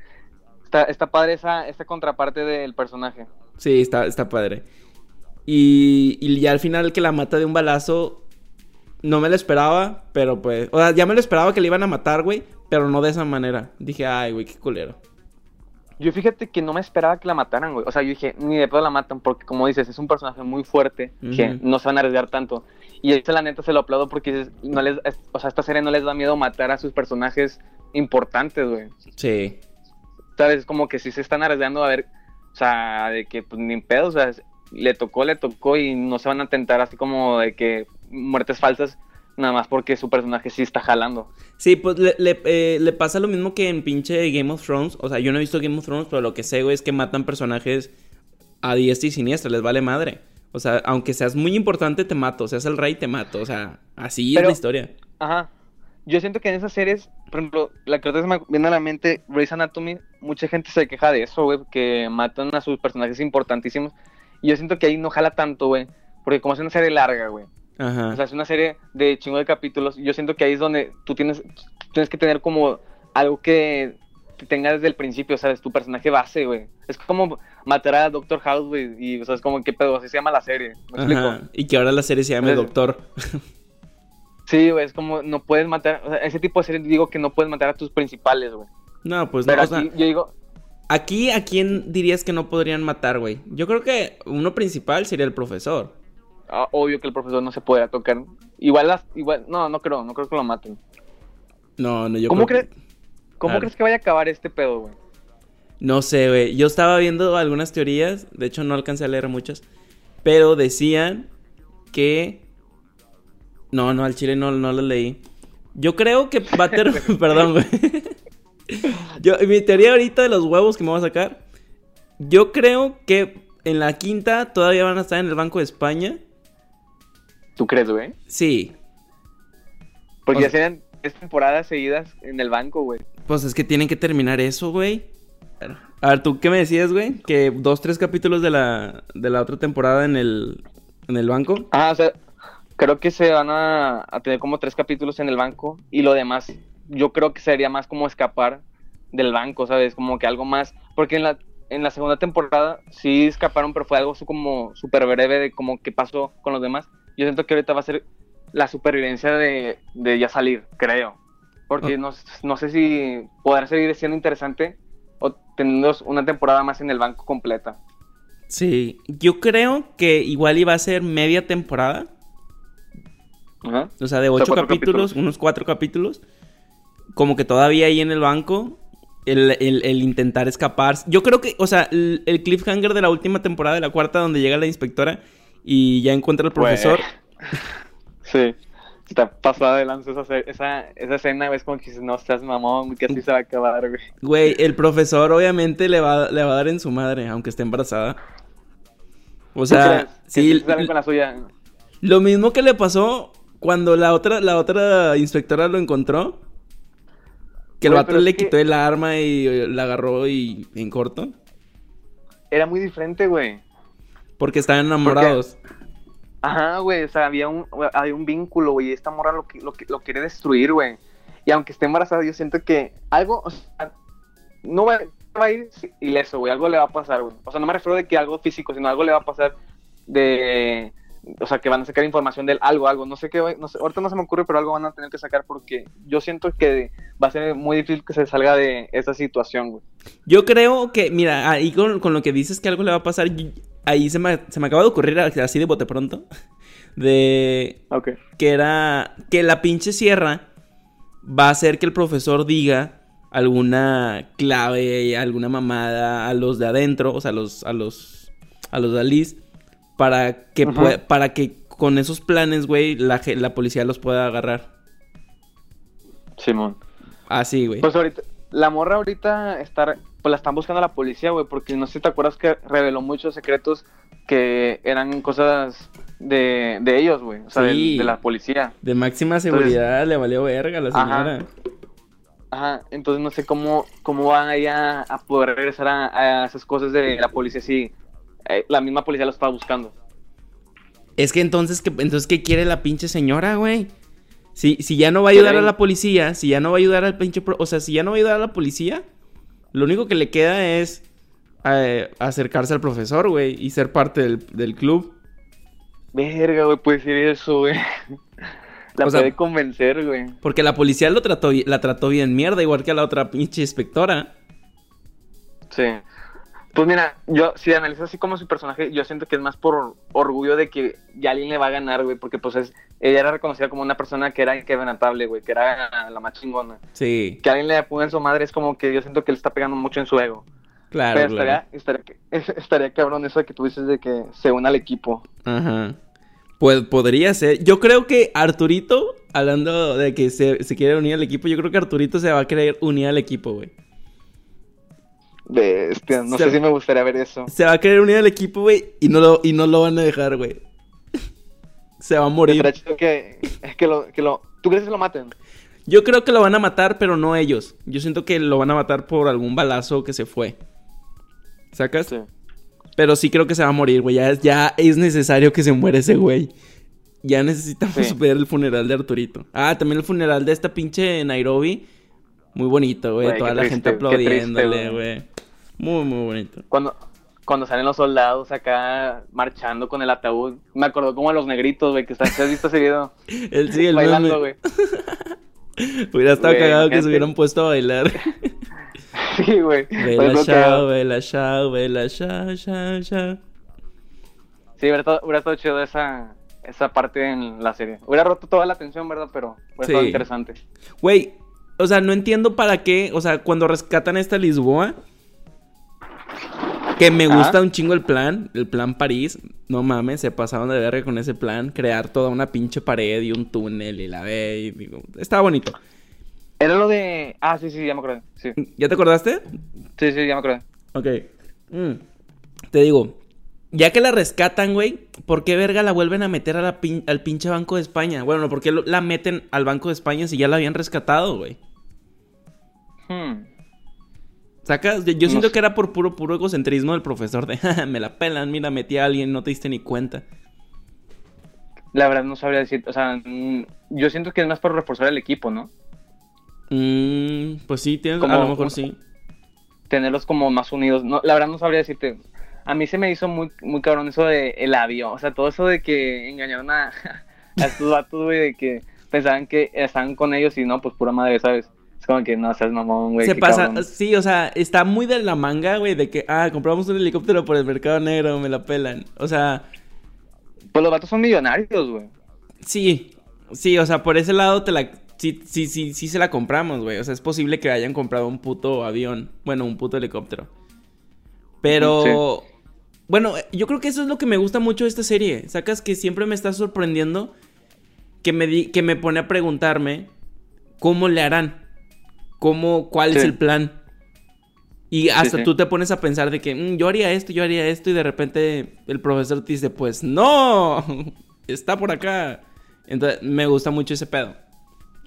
Está, está padre esa, esa contraparte del personaje. sí, está, está padre. Y, y ya al final que la mata de un balazo, no me lo esperaba, pero pues... O sea, ya me lo esperaba que le iban a matar, güey, pero no de esa manera. Dije, ay, güey, qué culero. Yo fíjate que no me esperaba que la mataran, güey. O sea, yo dije, ni de pedo la matan, porque como dices, es un personaje muy fuerte, que no se van a arriesgar tanto. Y esta la neta se lo aplaudo porque dices, no les, es- o sea, esta serie no les da miedo matar a sus personajes importantes, güey. Sí. ¿Sabes? Como que sí se están arriesgando a ver, o sea, de que pues ni pedo, o sea, le tocó, le tocó y no se van a tentar así como de que muertes falsas, nada más porque su personaje sí está jalando. Sí, pues le, le, eh, le pasa lo mismo que en pinche Game of Thrones. O sea, yo no he visto Game of Thrones, pero lo que sé, güey, es que matan personajes a diestra y siniestra, les vale madre. O sea, aunque seas muy importante, te mato. Seas el rey, te mato. O sea, así es la historia. Ajá. Yo siento que en esas series, por ejemplo, la que me viene a la mente, Grey's Anatomy, mucha gente se queja de eso, güey, que matan a sus personajes importantísimos. Y yo siento que ahí no jala tanto, güey, porque como es una serie larga, güey. Ajá. O sea, es una serie de chingo de capítulos. Yo siento que ahí es donde tú tienes, tienes que tener como algo que te tenga desde el principio, ¿sabes? Tu personaje base, güey. Es como matar a Doctor House, güey. Y, o sea, es como, ¿qué pedo? Así se llama la serie. ¿Me explico? Ajá. Y que ahora la serie se llame Entonces- Doctor. Sí, güey, es como, no puedes matar, o sea, ese tipo de series digo que no puedes matar a tus principales, güey. No, pues no. Pero O sea, aquí, yo digo, aquí, ¿a quién dirías que no podrían matar, güey? Yo creo que uno principal sería el profesor. Ah, obvio que el profesor no se podrá tocar. Igual, las, igual, no, no creo, no creo que lo maten. No, no, yo ¿Cómo creo que-? ¿Cómo crees que vaya a acabar este pedo, güey? No sé, güey. Yo estaba viendo algunas teorías. De hecho, no alcancé a leer muchas. Pero decían que. No, no, al chile no, no lo leí. Yo creo que va a ter... Perdón, güey. Yo, mi teoría ahorita de los huevos que me voy a sacar. Yo creo que en la quinta todavía van a estar en el Banco de España. ¿Tú crees, güey? Sí. Porque O ya serían tres temporadas seguidas en el banco, güey. Pues es que tienen que terminar eso, güey. A ver, ¿tú qué me decías, güey? Que dos, tres capítulos de la, de la otra temporada en el, en el banco. Ah, o sea, creo que se van a, a tener como tres capítulos en el banco y lo demás, yo creo que sería más como escapar del banco, ¿sabes? Como que algo más, porque en la, en la segunda temporada sí escaparon, pero fue algo su- como súper breve de como qué pasó con los demás. Yo siento que ahorita va a ser la supervivencia de, de ya salir, creo. Porque no, no sé si podrá seguir siendo interesante o teniendo una temporada más en el banco completa. Sí, yo creo que igual iba a ser media temporada. Ajá. O sea, de O sea, ocho capítulos, capítulos. unos cuatro capítulos. Como que todavía ahí en el banco. El, el- el intentar escapar. Yo creo que, o sea, el, el cliffhanger de la última temporada, de la cuarta, donde llega la inspectora y ya encuentra al profesor. Sí. Está pasada de lanza esa, esa, esa escena, ves como que dices, no estás mamón, que así se va a acabar, güey. Güey, el profesor obviamente le va, le va a dar en su madre, aunque esté embarazada. O ¿Tú sea? Que sí, sí se salen con la suya. lo mismo que le pasó cuando la otra, la otra inspectora lo encontró. Que el vato le que- quitó el arma y la agarró y en corto. Era muy diferente, güey. Porque estaban enamorados. Ajá, güey, o sea, había un, había un vínculo, güey, y esta morra lo, que- lo, que- lo quiere destruir, güey. Y aunque esté embarazada, yo siento que algo, o sea, no va, va a ir ileso, güey, algo le va a pasar, güey. O sea, no me refiero de que algo físico, sino algo le va a pasar de, o sea, que van a sacar información del algo, algo, no sé qué, no sé, ahorita no se me ocurre, pero algo van a tener que sacar porque yo siento que va a ser muy difícil que se salga de esa situación, güey. Yo creo que, mira, ahí con, con lo que dices que algo le va a pasar, ahí se me, se me acaba de ocurrir así de bote pronto. De Ok. que era que la pinche sierra va a hacer que el profesor diga alguna clave, alguna mamada a los de adentro, o sea, a los a los a los de Alice para que para que con esos planes, güey, la, la policía los pueda agarrar. Simón. Así, güey. Pues ahorita, la morra ahorita está, pues la están buscando a la policía, güey, porque no sé si te acuerdas que reveló muchos secretos que eran cosas de, de ellos, güey. O sea, de- Sí. de, la policía. De máxima seguridad le valió verga a la señora. Ajá, entonces no sé cómo, cómo van allá a poder regresar a, a esas cosas de la policía si eh, la misma policía lo estaba buscando. Es que entonces, ¿qué, entonces, ¿qué quiere la pinche señora, güey? Si, si ya no va a ayudar a la policía, si ya no va a ayudar al pinche... pro- O sea, si ya no va a ayudar a la policía, lo único que le queda es eh, acercarse al profesor, güey, y ser parte del, del club. Verga, güey, puede ser eso, güey. La O sea- puede convencer, güey. Porque la policía lo trató, la trató bien mierda, igual que a la otra pinche inspectora. Sí. Pues mira, yo si analizo así como su personaje, yo siento que es más por orgullo de que ya alguien le va a ganar, güey, porque pues es, ella era reconocida como una persona que era inquebrantable, güey, que era la más chingona. Sí, Que alguien le ponga en su madre es como que yo siento que le está pegando mucho en su ego. claro, Pero claro. estaría, estaría, estaría cabrón eso de que tú dices de que se una al equipo. Ajá. Pues podría ser. Yo creo que Arturito, hablando de que se, se quiere unir al equipo, yo creo que Arturito se va a querer unir al equipo, güey. Bestia, no Se- sé si me gustaría ver eso. Se va a querer unir al equipo, güey, y no lo, y no lo van a dejar, güey. Se va a morir. Chido que, que, lo, que lo... ¿Tú crees que lo maten? Yo creo que lo van a matar, pero no ellos. Yo siento que lo van a matar por algún balazo que se fue. ¿Sacas? Sí. Pero sí creo que se va a morir, güey. Ya, es- ya es necesario que se muera ese güey. Ya necesitamos Sí. ver el funeral de Arturito. Ah, también el funeral de esta pinche Nairobi. Muy bonito, güey. Toda la gente triste, aplaudiéndole, güey. Muy, muy bonito. Cuando, cuando salen los soldados acá marchando con el ataúd, me acordó como a los negritos, güey, que están, ¿sí ¿has visto ese video? El, sí, el Bailando, güey. Hubiera estado cagado que se hubieran puesto a bailar. Sí, güey. Vela chao, vela chao, vela chao, chao, chao. Sí, hubiera estado, hubiera estado chido esa, esa parte en la serie. Hubiera roto toda la atención, ¿verdad? Pero hubiera estado Sí. interesante. Güey, o sea, no entiendo para qué. O sea, cuando rescatan esta Lisboa. Que me gusta un chingo el plan, el plan París. No mames, se pasaron de verga con ese plan. Crear toda una pinche pared y un túnel y la ve y digo, estaba bonito. Era lo de... Ah, sí, sí, ya me acordé. Sí, ¿Ya te acordaste? sí, sí ya me acordé. Ok. Mm. Te digo, ya que la rescatan, güey, ¿por qué verga la vuelven a meter a la pin- al pinche Banco de España? Bueno, ¿por qué la meten al Banco de España si ya la habían rescatado, güey? Hmm. ¿Sacas? Yo, yo No siento sé. que era por puro, puro egocentrismo del profesor de, "Ja, me la pelan, mira, metí a alguien, no te diste ni cuenta. La verdad no sabría decir... O sea, mm, yo siento que es más por reforzar el equipo, ¿no? Mm, pues sí, tienes, Como- a lo mejor sí. tenerlos como más unidos. No, la verdad no sabría decirte. A mí se me hizo muy, muy cabrón eso de el avión. O sea, todo eso de que engañaron a, a estos vatos, güey, de que pensaban que estaban con ellos y no, pues pura madre, ¿sabes? Es como que no seas mamón, güey. Se pasa, cabrón. sí, o sea, está muy de la manga, güey, de que, ah, compramos un helicóptero por el mercado negro, me la pelan. O sea, Pues los vatos son millonarios, güey. sí, sí, o sea, por ese lado te la, sí, sí, sí, sí se la compramos, güey. O sea, es posible que hayan comprado un puto avión, bueno, un puto helicóptero. Pero, bueno, yo creo que eso es lo que me gusta mucho de esta serie. Sacas que siempre me está sorprendiendo que me, di- que me pone a preguntarme cómo le harán, cómo, cuál es el plan. Y hasta sí. tú te pones a pensar de que "Mm, yo haría esto, yo haría esto, y de repente el profesor te dice, pues no, está por acá. Entonces me gusta mucho ese pedo.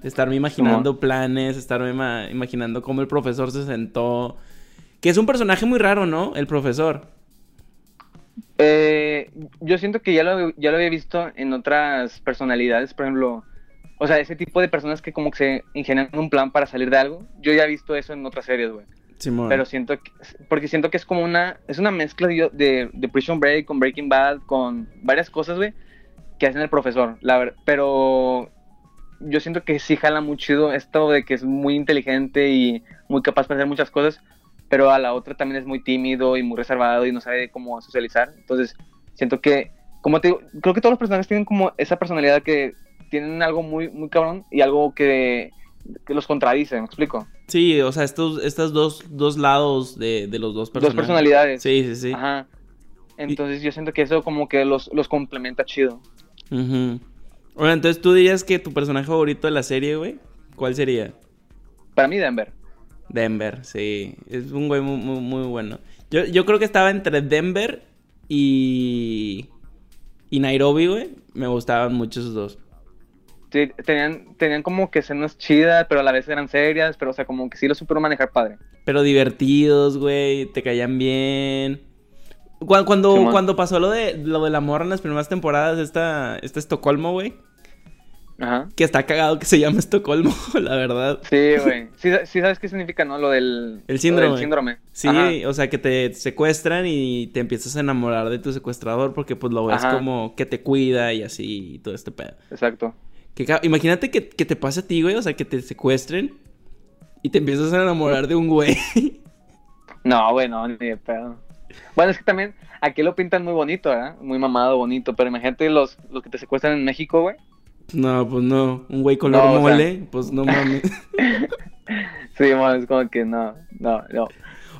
Estarme imaginando planes, estarme ma- imaginando cómo el profesor se sentó. Que es un personaje muy raro, ¿no? El profesor. Eh, yo siento que ya lo, ya lo había visto en otras personalidades, por ejemplo, o sea, ese tipo de personas que como que se ingenian un plan para salir de algo. Yo ya he visto eso en otras series, güey. Simón. Pero siento que, porque siento que es como una, es una mezcla de, de, de Prison Break con Breaking Bad, con varias cosas, güey, que hacen el profesor, la ver- pero yo siento que sí jala muy chido esto de que es muy inteligente y muy capaz para hacer muchas cosas, pero a la otra también es muy tímido y muy reservado y no sabe cómo socializar, entonces siento que, como te digo, creo que todos los personajes tienen como esa personalidad que tienen algo muy, muy cabrón y algo que, que los contradice, ¿me explico? Sí, o sea, estos, estos dos, dos lados de, de los dos Dos personajes. personalidades. Sí, sí, sí. Ajá. Entonces yo siento que eso como que los, los complementa chido. Ujú. Bueno, entonces tú dirías que tu personaje favorito de la serie, güey, ¿cuál sería? Para mí Denver. Denver, sí. Es un güey muy, muy, muy bueno. Yo, yo creo que estaba entre Denver y. y Nairobi, güey, me gustaban mucho esos dos. Sí, tenían, tenían como que escenas chidas, pero a la vez eran serias, pero o sea, como que sí lo supieron manejar padre. Pero divertidos, güey, te caían bien. Cuando, cuando pasó lo de, lo de la morra en las primeras temporadas, esta, esta Estocolmo, güey, Ajá. que está cagado que se llama Estocolmo, la verdad. Sí, güey. Sí, sí sabes qué significa, ¿no? Lo del... El síndrome. lo del síndrome. Sí, Ajá. o sea, que te secuestran y te empiezas a enamorar de tu secuestrador porque pues lo ves Ajá. como que te cuida y así y todo este pedo. Exacto. Que imagínate que, que te pase a ti, güey, o sea, que te secuestren y te empiezas a enamorar de un güey. No, güey, no, ni de pedo. Bueno, es que también aquí lo pintan muy bonito, ¿verdad? Muy mamado, bonito. Pero imagínate los, los que te secuestran en México, güey. No, pues no, un güey color No, o sea- mole, pues no mames. Sí, bueno, es como que no, no, no.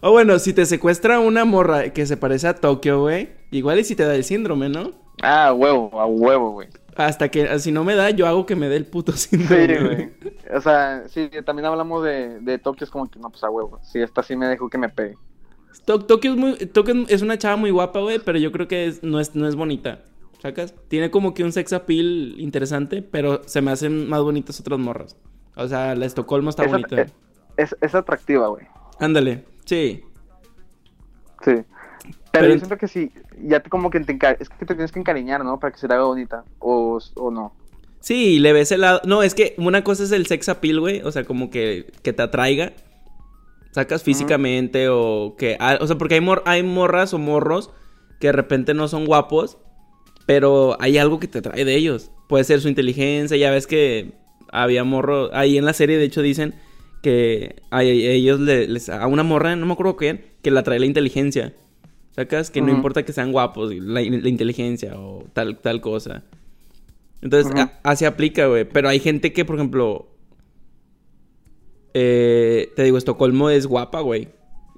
O bueno, si te secuestra una morra que se parece a Tokio, güey, igual y si te da el síndrome, ¿no? Ah, a huevo, a huevo, güey. Hasta que, si no me da, yo hago que me dé el puto Sí, síndrome. güey. O sea, sí, también hablamos de, de Tokio, es como que no, pues a huevo. Sí, esta sí me dejó que me pegue. To- Tokio, es muy, Tokio es una chava muy guapa, güey, pero yo creo que es- no, es, no es bonita. ¿Sacas? Tiene como que un sex appeal interesante, pero se me hacen más bonitas otras morras. O sea, la Estocolmo está Es, bonita. es, es- es atractiva, güey. Ándale, sí. Sí. Pero, Pero- yo siento que sí, ya te como que te es que te tienes que encariñar, ¿no? Para que se te haga bonita. O, o no. Sí, le ves el lado. No, es que una cosa es el sex appeal, güey. O sea, como que, que te atraiga. Sacas físicamente o que. ah, o sea, porque hay, mor- hay morras o morros que de repente no son guapos, pero hay algo que te atrae de ellos. Puede ser su inteligencia. Ya ves que había morro. Ahí en la serie, de hecho, dicen que a ellos le- les. A una morra, no me acuerdo quién, que la atrae la inteligencia. Sacas que no importa que sean guapos, la, la inteligencia o tal, tal cosa. Entonces, así aplica, güey. Pero hay gente que, por ejemplo. eh, te digo, Estocolmo es guapa, güey.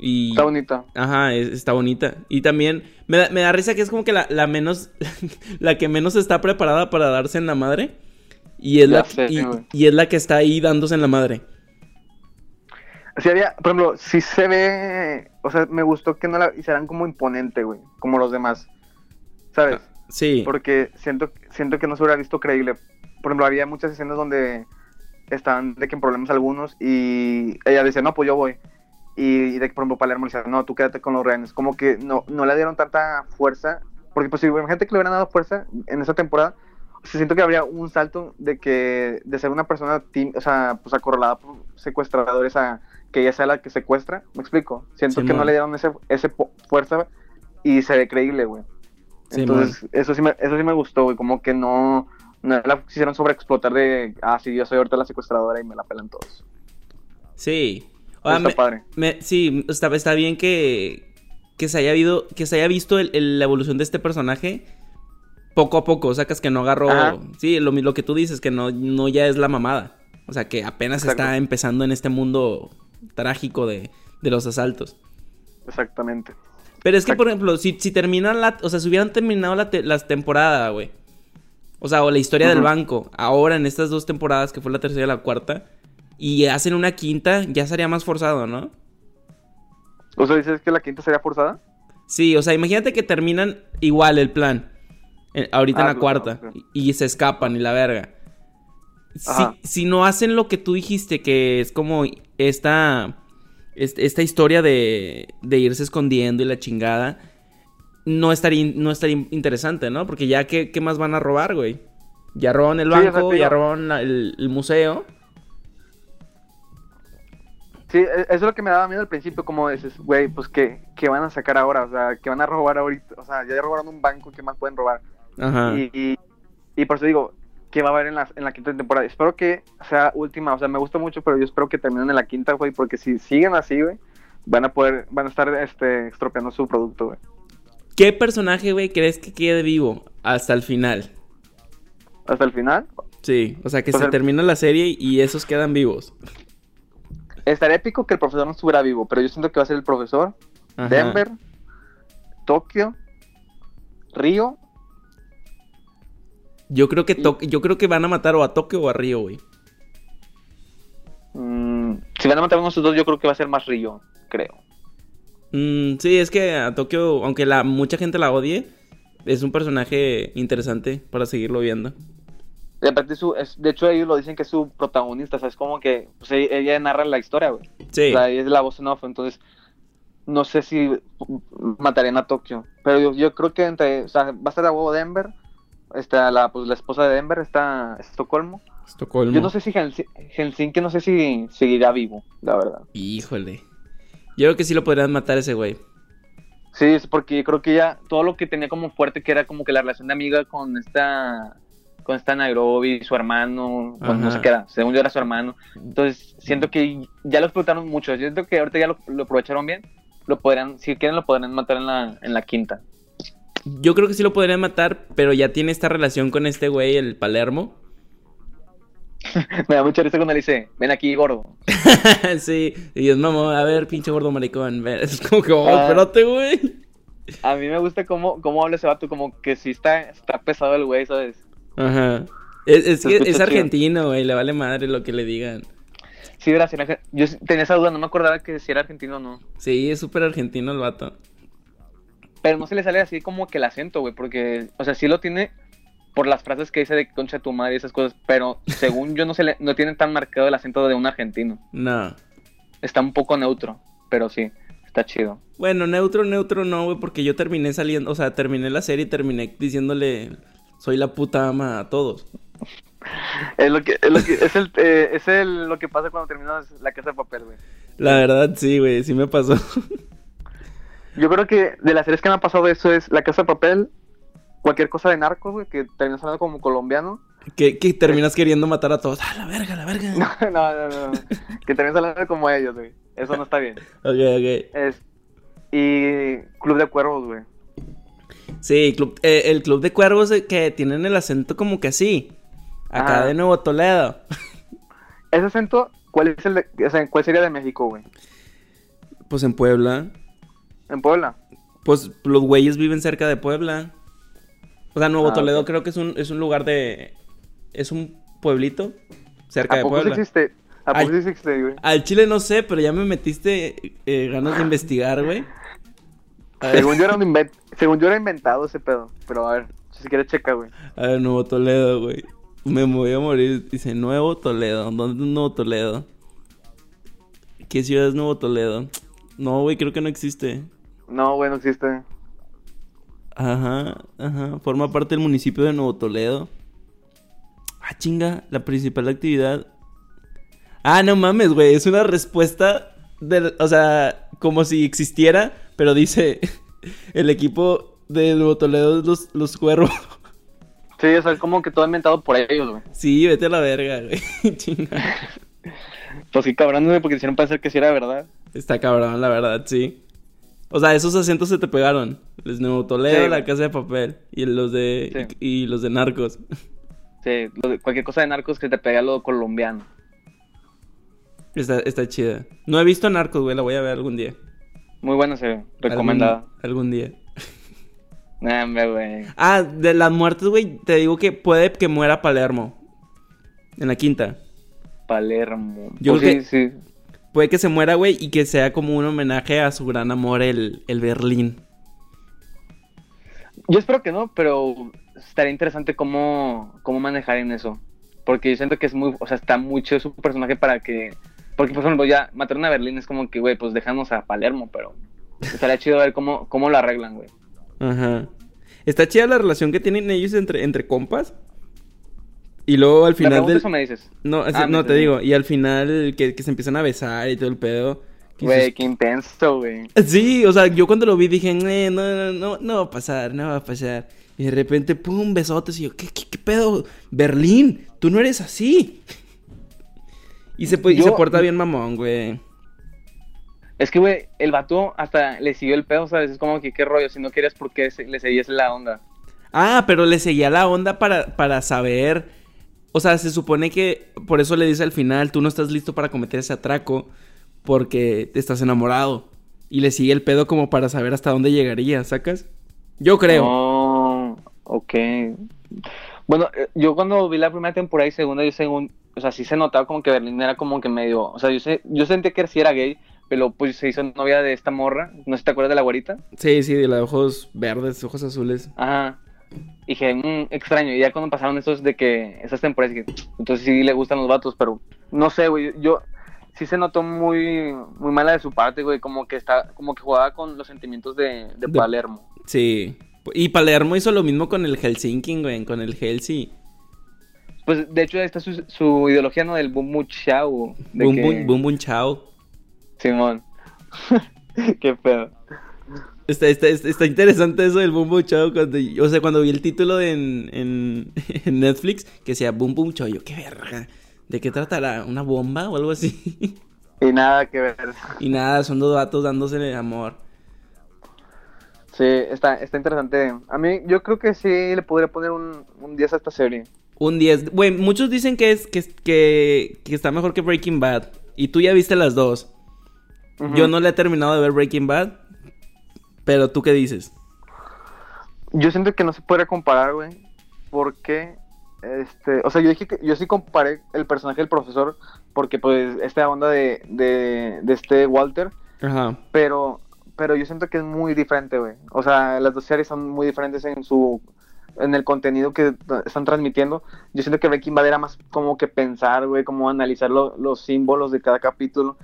Y. Está bonita. Ajá, es- está bonita. Y también me da, me da risa que es como que la, la menos. la que menos está preparada para darse en la madre. Y es, Ya la, sé, y, es la que está ahí dándose en la madre. Sí había, por ejemplo, sí se ve, o sea, me gustó que no la hicieran como imponente, güey, como los demás, ¿sabes? Sí. Porque siento, siento que no se hubiera visto creíble. Por ejemplo, había muchas escenas donde estaban de que en problemas algunos y ella decía, no, pues yo voy. Y, de que, por ejemplo, Palermo le decía, no, tú quédate con los rehenes. Como que no, no le dieron tanta fuerza. Porque, pues, si gente que le hubieran dado fuerza en esa temporada, se siento que habría un salto de que, de ser una persona, tim- o sea, pues acorralada por secuestradores a que ella sea la que secuestra. ¿Me explico? Siento que Simón. no le dieron ese, ese fuerza y se ve creíble, güey. Simón. Entonces, eso sí me, eso sí me gustó, güey. Como que no, no la quisieron sobreexplotar de, ah, sí, yo soy ahorita la secuestradora y me la pelan todos. Sí. Está me- padre. me- sí, está, está bien que, que, se haya habido, que se haya visto el- el- la evolución de este personaje poco a poco. Sacas que no agarró. Ajá. Sí, lo, que tú dices, que no, no ya es la mamada. O sea, que apenas Exacto. está empezando en este mundo trágico de, de los asaltos. Exactamente. Pero es que, Exacto. por ejemplo, si, si terminan la. O sea, si hubieran terminado la, te- las temporadas, güey. O sea, o la historia del banco. Ahora, en estas dos temporadas, que fue la tercera y la cuarta. Y hacen una quinta, ya sería más forzado, ¿no? ¿O sea, dices que la quinta sería forzada? Sí, o sea, imagínate que terminan igual el plan. ahorita Ah, en la claro, cuarta. Y, y se escapan y la verga. Si, si no hacen lo que tú dijiste, que es como esta. est- Esta historia de, de irse escondiendo y la chingada. No estaría, no estaría interesante, ¿no? Porque ya, ¿qué, qué más van a robar, güey? Ya roban el banco, ya la- el, el museo. Sí, e- eso es lo que me daba miedo al principio, como dices, güey, pues ¿qué, qué van a sacar ahora? O sea, ¿qué van a robar ahorita? O sea, ya robaron un banco, ¿qué más pueden robar? Ajá. Y, y, y por eso digo, ¿qué va a haber en la, en la quinta temporada? Espero que sea última, o sea, me gusta mucho, pero yo espero que terminen en la quinta, güey, porque si siguen así, güey, van a poder, van a estar este, estropeando su producto, güey. ¿Qué personaje, güey, crees que quede vivo hasta el final? Hasta el final. Sí, o sea, que Pues se el- termina la serie y esos quedan vivos. Estaría épico que el profesor no estuviera vivo, pero yo siento que va a ser el profesor, Ajá. Denver, Tokio, Río. Yo creo que To- yo creo que van a matar o a Tokio o a Río, güey. mm, si van a matar a uno de esos dos, yo creo que va a ser más Río, creo. Mm, sí, es que a Tokio, aunque la mucha gente la odie, Es un personaje interesante para seguirlo viendo. De, aparte su, es, de hecho, ellos lo dicen que es su protagonista, o sea, es como que pues, ella, ella narra la historia, güey. Sí. O sea, ella es la voz en off, entonces no sé si matarían a Tokio. Pero yo, yo creo que entre, o sea, va a estar a huevo Denver, está la, pues, la esposa de Denver, está Estocolmo. Estocolmo. Yo no sé si Helsi- Helsinki, no sé si seguirá vivo, la verdad. Híjole. Yo creo que sí lo podrían matar ese güey. Sí, es porque yo creo que ya todo lo que tenía como fuerte, que era como que la relación de amiga con esta con esta Nairobi, su hermano, no sé qué era, según yo era su hermano. Entonces, siento que ya lo explotaron mucho. Yo siento que ahorita ya lo, lo aprovecharon bien. Lo podrían, si quieren, lo podrían matar en la, en la quinta. Yo creo que sí lo podrían matar, pero ya tiene esta relación con este güey, el Palermo. Me da mucha risa cuando le dice, ven aquí, gordo. sí, y es mamá, a ver, pinche gordo maricón. Es como que, oh, Ah. espérate, güey. A mí me gusta cómo, cómo habla ese vato, como que sí está, está pesado el güey, ¿sabes? Ajá. Es, es que es argentino, güey, le vale madre lo que le digan. Sí, era, yo tenía esa duda, no me acordaba que si era argentino o no. Sí, es súper argentino el vato. Pero no se le sale así como que el acento, güey, porque, o sea, sí lo tiene por las frases que dice de concha de tu madre y esas cosas, pero según yo no se le, no tiene tan marcado el acento de un argentino. No. Está un poco neutro, pero sí, está chido. Bueno, neutro, neutro no, güey, porque yo terminé saliendo, o sea, terminé la serie y terminé diciéndole, soy la puta ama a todos. Es lo que, es lo que, es el, eh, es el, lo que pasa cuando terminas la casa de papel, güey. La verdad, sí, güey, sí me pasó. Yo creo que de las series que me ha pasado eso es La Casa de Papel, cualquier cosa de narcos, güey, que terminas hablando como colombiano. que, que terminas queriendo matar a todos. ¡Ah, la verga, la verga! No, no, no, no. que terminas hablando como ellos, güey. Eso no está bien. Ok, ok. Es... Y Club de Cuervos, güey. Sí, club- eh, el club de cuervos eh, que tienen el acento como que así. Acá Ajá. de Nuevo Toledo. Ese acento, ¿cuál es el de- o sea, cuál sería de México, güey? Pues en Puebla. En Puebla. Pues los güeyes viven cerca de Puebla. O sea, Nuevo Ah, Toledo creo que es un, es un lugar de... Es un pueblito cerca ¿A de poco Puebla. existe? ¿A poco sí existe, güey? Al chile no sé, pero ya me metiste eh, ganas de investigar, güey. Ver, Según yo, era un invent... Según yo era inventado ese pedo. Pero a ver, si quieres checa, güey. a ver, Nuevo Toledo, güey. Me voy a morir. Dice Nuevo Toledo. ¿Dónde es Nuevo Toledo? ¿Qué ciudad es Nuevo Toledo? No, güey, creo que no existe. No, güey, no existe. Ajá, ajá. Forma parte del municipio de Nuevo Toledo. Ah, chinga, la principal actividad. Ah, no mames, güey. Es una respuesta de, o sea, como si existiera, pero dice el equipo de Nuevo Toledo es los, los cuervos. Sí, o sea, es como que todo inventado por ellos, güey. Sí, vete a la verga, güey. Chinga. Pues sí, cabrón, güey, porque hicieron pensar que sí era verdad. Está cabrón, la verdad, sí. O sea, esos acentos se te pegaron. Los de Nuevo Toledo, Sí, la casa de papel. Y los de. Sí. Y, y los de narcos. Sí, lo de- cualquier cosa de narcos que te pega lo colombiano. Está, está chida. No he visto Narcos, güey. La voy a ver algún día. Muy buena serie, recomendada. Algún, algún día. Nah, güey. Ah, de las muertes, güey. Te digo que puede que muera Palermo. En la quinta. Palermo. Yo Pues creo sí, sí. Puede que se muera, güey. Y que sea como un homenaje a su gran amor, el, el Berlín. Yo espero que no, pero estaría interesante cómo, cómo manejar en eso. Porque yo siento que es muy, o sea, está muy chido su personaje para que... Porque, por ejemplo, ya mataron a Berlín es como que, güey, pues déjanos a Palermo, pero estaría chido ver cómo, cómo lo arreglan, güey. Ajá. Está chida la relación que tienen ellos entre, entre compas. Y luego al ¿Me final del... o me dices? No, Ah, no te digo. Y al final que, que se empiezan a besar y todo el pedo. Güey, qué intenso, güey. Sí, o sea, yo cuando lo vi dije, "Eh, no, no, no, no va a pasar, no va a pasar. Y de repente, pum, besotes. Y yo, ¿qué, qué, qué pedo? Berlín, tú no eres así. Y se, y Yo- se porta bien mamón, güey. Es que, güey, el vato hasta le siguió el pedo, ¿sabes? Es como que, qué rollo, si no querías, ¿por qué le seguías la onda? Ah, pero le seguía la onda para, para saber. O sea, se supone que por eso le dice al final, tú no estás listo para cometer ese atraco porque te estás enamorado. Y le sigue el pedo como para saber hasta dónde llegaría, ¿sacas? Yo creo. Oh, ok. Bueno, eh, yo cuando vi la primera temporada y segunda, yo según, o sea, sí se notaba como que Berlín era como que medio, o sea, yo sé, yo sentí que sí era gay, pero pues se hizo novia de esta morra. No sé si te acuerdas de la güerita. Sí, sí, de de ojos verdes, ojos azules. Ajá. Y dije, mmm, extraño. Y ya cuando pasaron esos de que esas temporadas, dije, entonces sí le gustan los vatos, pero no sé, güey. Yo sí se notó muy, muy mala de su parte, güey. Como que está, como que jugaba con los sentimientos de, de, De- Palermo. Sí. Y Palermo hizo lo mismo con el Helsinki, güey, con el Helsi. Pues de hecho, ahí está su, su ideología, ¿no? Del boom boom chao. de Boom, que- boom, boom, boom, chao. Simón. Qué pedo. Está, está, está, interesante eso del Boom Boom Chao. Cuando, o sea, cuando vi el título en, en, en Netflix, que decía Boom Boom Chao, yo, qué verga. ¿De qué tratará? ¿Una bomba o algo así? Y nada que ver. y nada, son dos vatos dándose amor. Sí, está, está interesante. A mí, yo creo que sí le podría poner un, un 10 a esta serie. Un 10. Güey, muchos dicen que, es, que, que, que está mejor que Breaking Bad. Y tú ya viste las dos. Yo no le he terminado de ver Breaking Bad. Pero tú qué dices? Yo siento que no se puede comparar, güey. Porque, este, o sea, yo dije que yo sí comparé el personaje del profesor porque, pues, esta onda de, de, de este Walter, Ajá. pero, pero yo siento que es muy diferente, güey. O sea, las dos series son muy diferentes en su, en el contenido que están transmitiendo. Yo siento que Breaking Bad era más como que pensar, güey, como analizar lo- los símbolos de cada capítulo.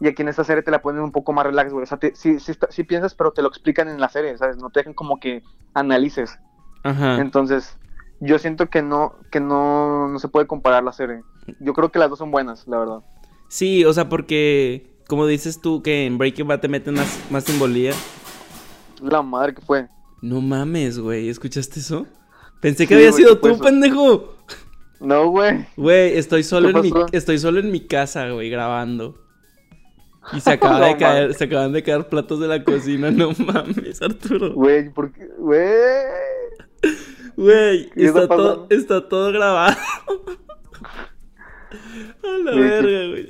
Y aquí en esta serie te la ponen un poco más relax, güey. O sea, te- sí, sí, está- sí piensas, pero te lo explican en la serie, ¿sabes? No te dejan como que analices. Ajá. Entonces, yo siento que no, que no, no se puede comparar la serie. Yo creo que las dos son buenas, la verdad. Sí, o sea, porque como dices tú que en Breaking Bad te meten más, más simbolía. La madre que fue. No mames, güey, ¿escuchaste eso? Pensé Sí, que había güey, sido ¿qué fue tú, pendejo. No, güey. Güey, estoy solo ¿Qué en mi estoy solo en mi casa, güey, grabando. Y se acaba de No caer, mames. se acaban de caer platos de la cocina, no mames, Arturo. Güey, ¿por qué? Güey. Güey, ¿Qué está está todo, está todo grabado. A la verga, güey.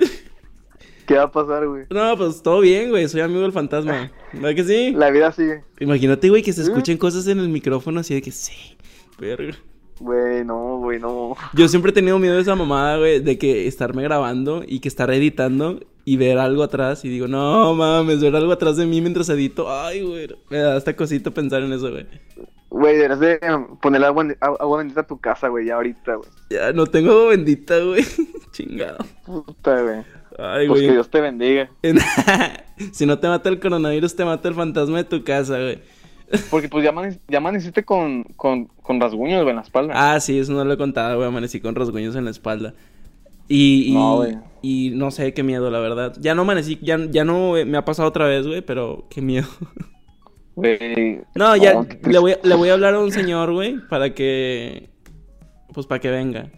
¿Qué va a pasar, güey? No, pues todo bien, güey, soy amigo del fantasma. ¿Verdad que sí? La vida sigue. Imagínate, güey, que se escuchen cosas en el micrófono así de que sí. Verga. Güey, no, güey, no. Yo siempre he tenido miedo de esa mamada, güey, de que estarme grabando y que estar editando y ver algo atrás y digo, no mames, ver algo atrás de mí mientras edito. Ay, güey, me da hasta cosita pensar en eso, güey. Güey, deberías de ponerle agua, agua bendita a tu casa, güey, ya ahorita, güey. Ya no tengo agua bendita, güey. Chingado. Puta, güey. Ay, Pues que. Dios te bendiga. si no te mata el coronavirus, te mata el fantasma de tu casa, güey. Porque pues ya, ya amaneciste con, con, con rasguños, güey, en la espalda. Ah, sí, eso no lo he contado, güey. Amanecí con rasguños en la espalda. Y, y, No, güey. y no sé, qué miedo, la verdad. Ya no amanecí, ya, ya no me ha pasado otra vez, güey, pero qué miedo. Güey. No, ya le, voy, a- le voy a hablar a un señor, güey, para que... Pues para que venga.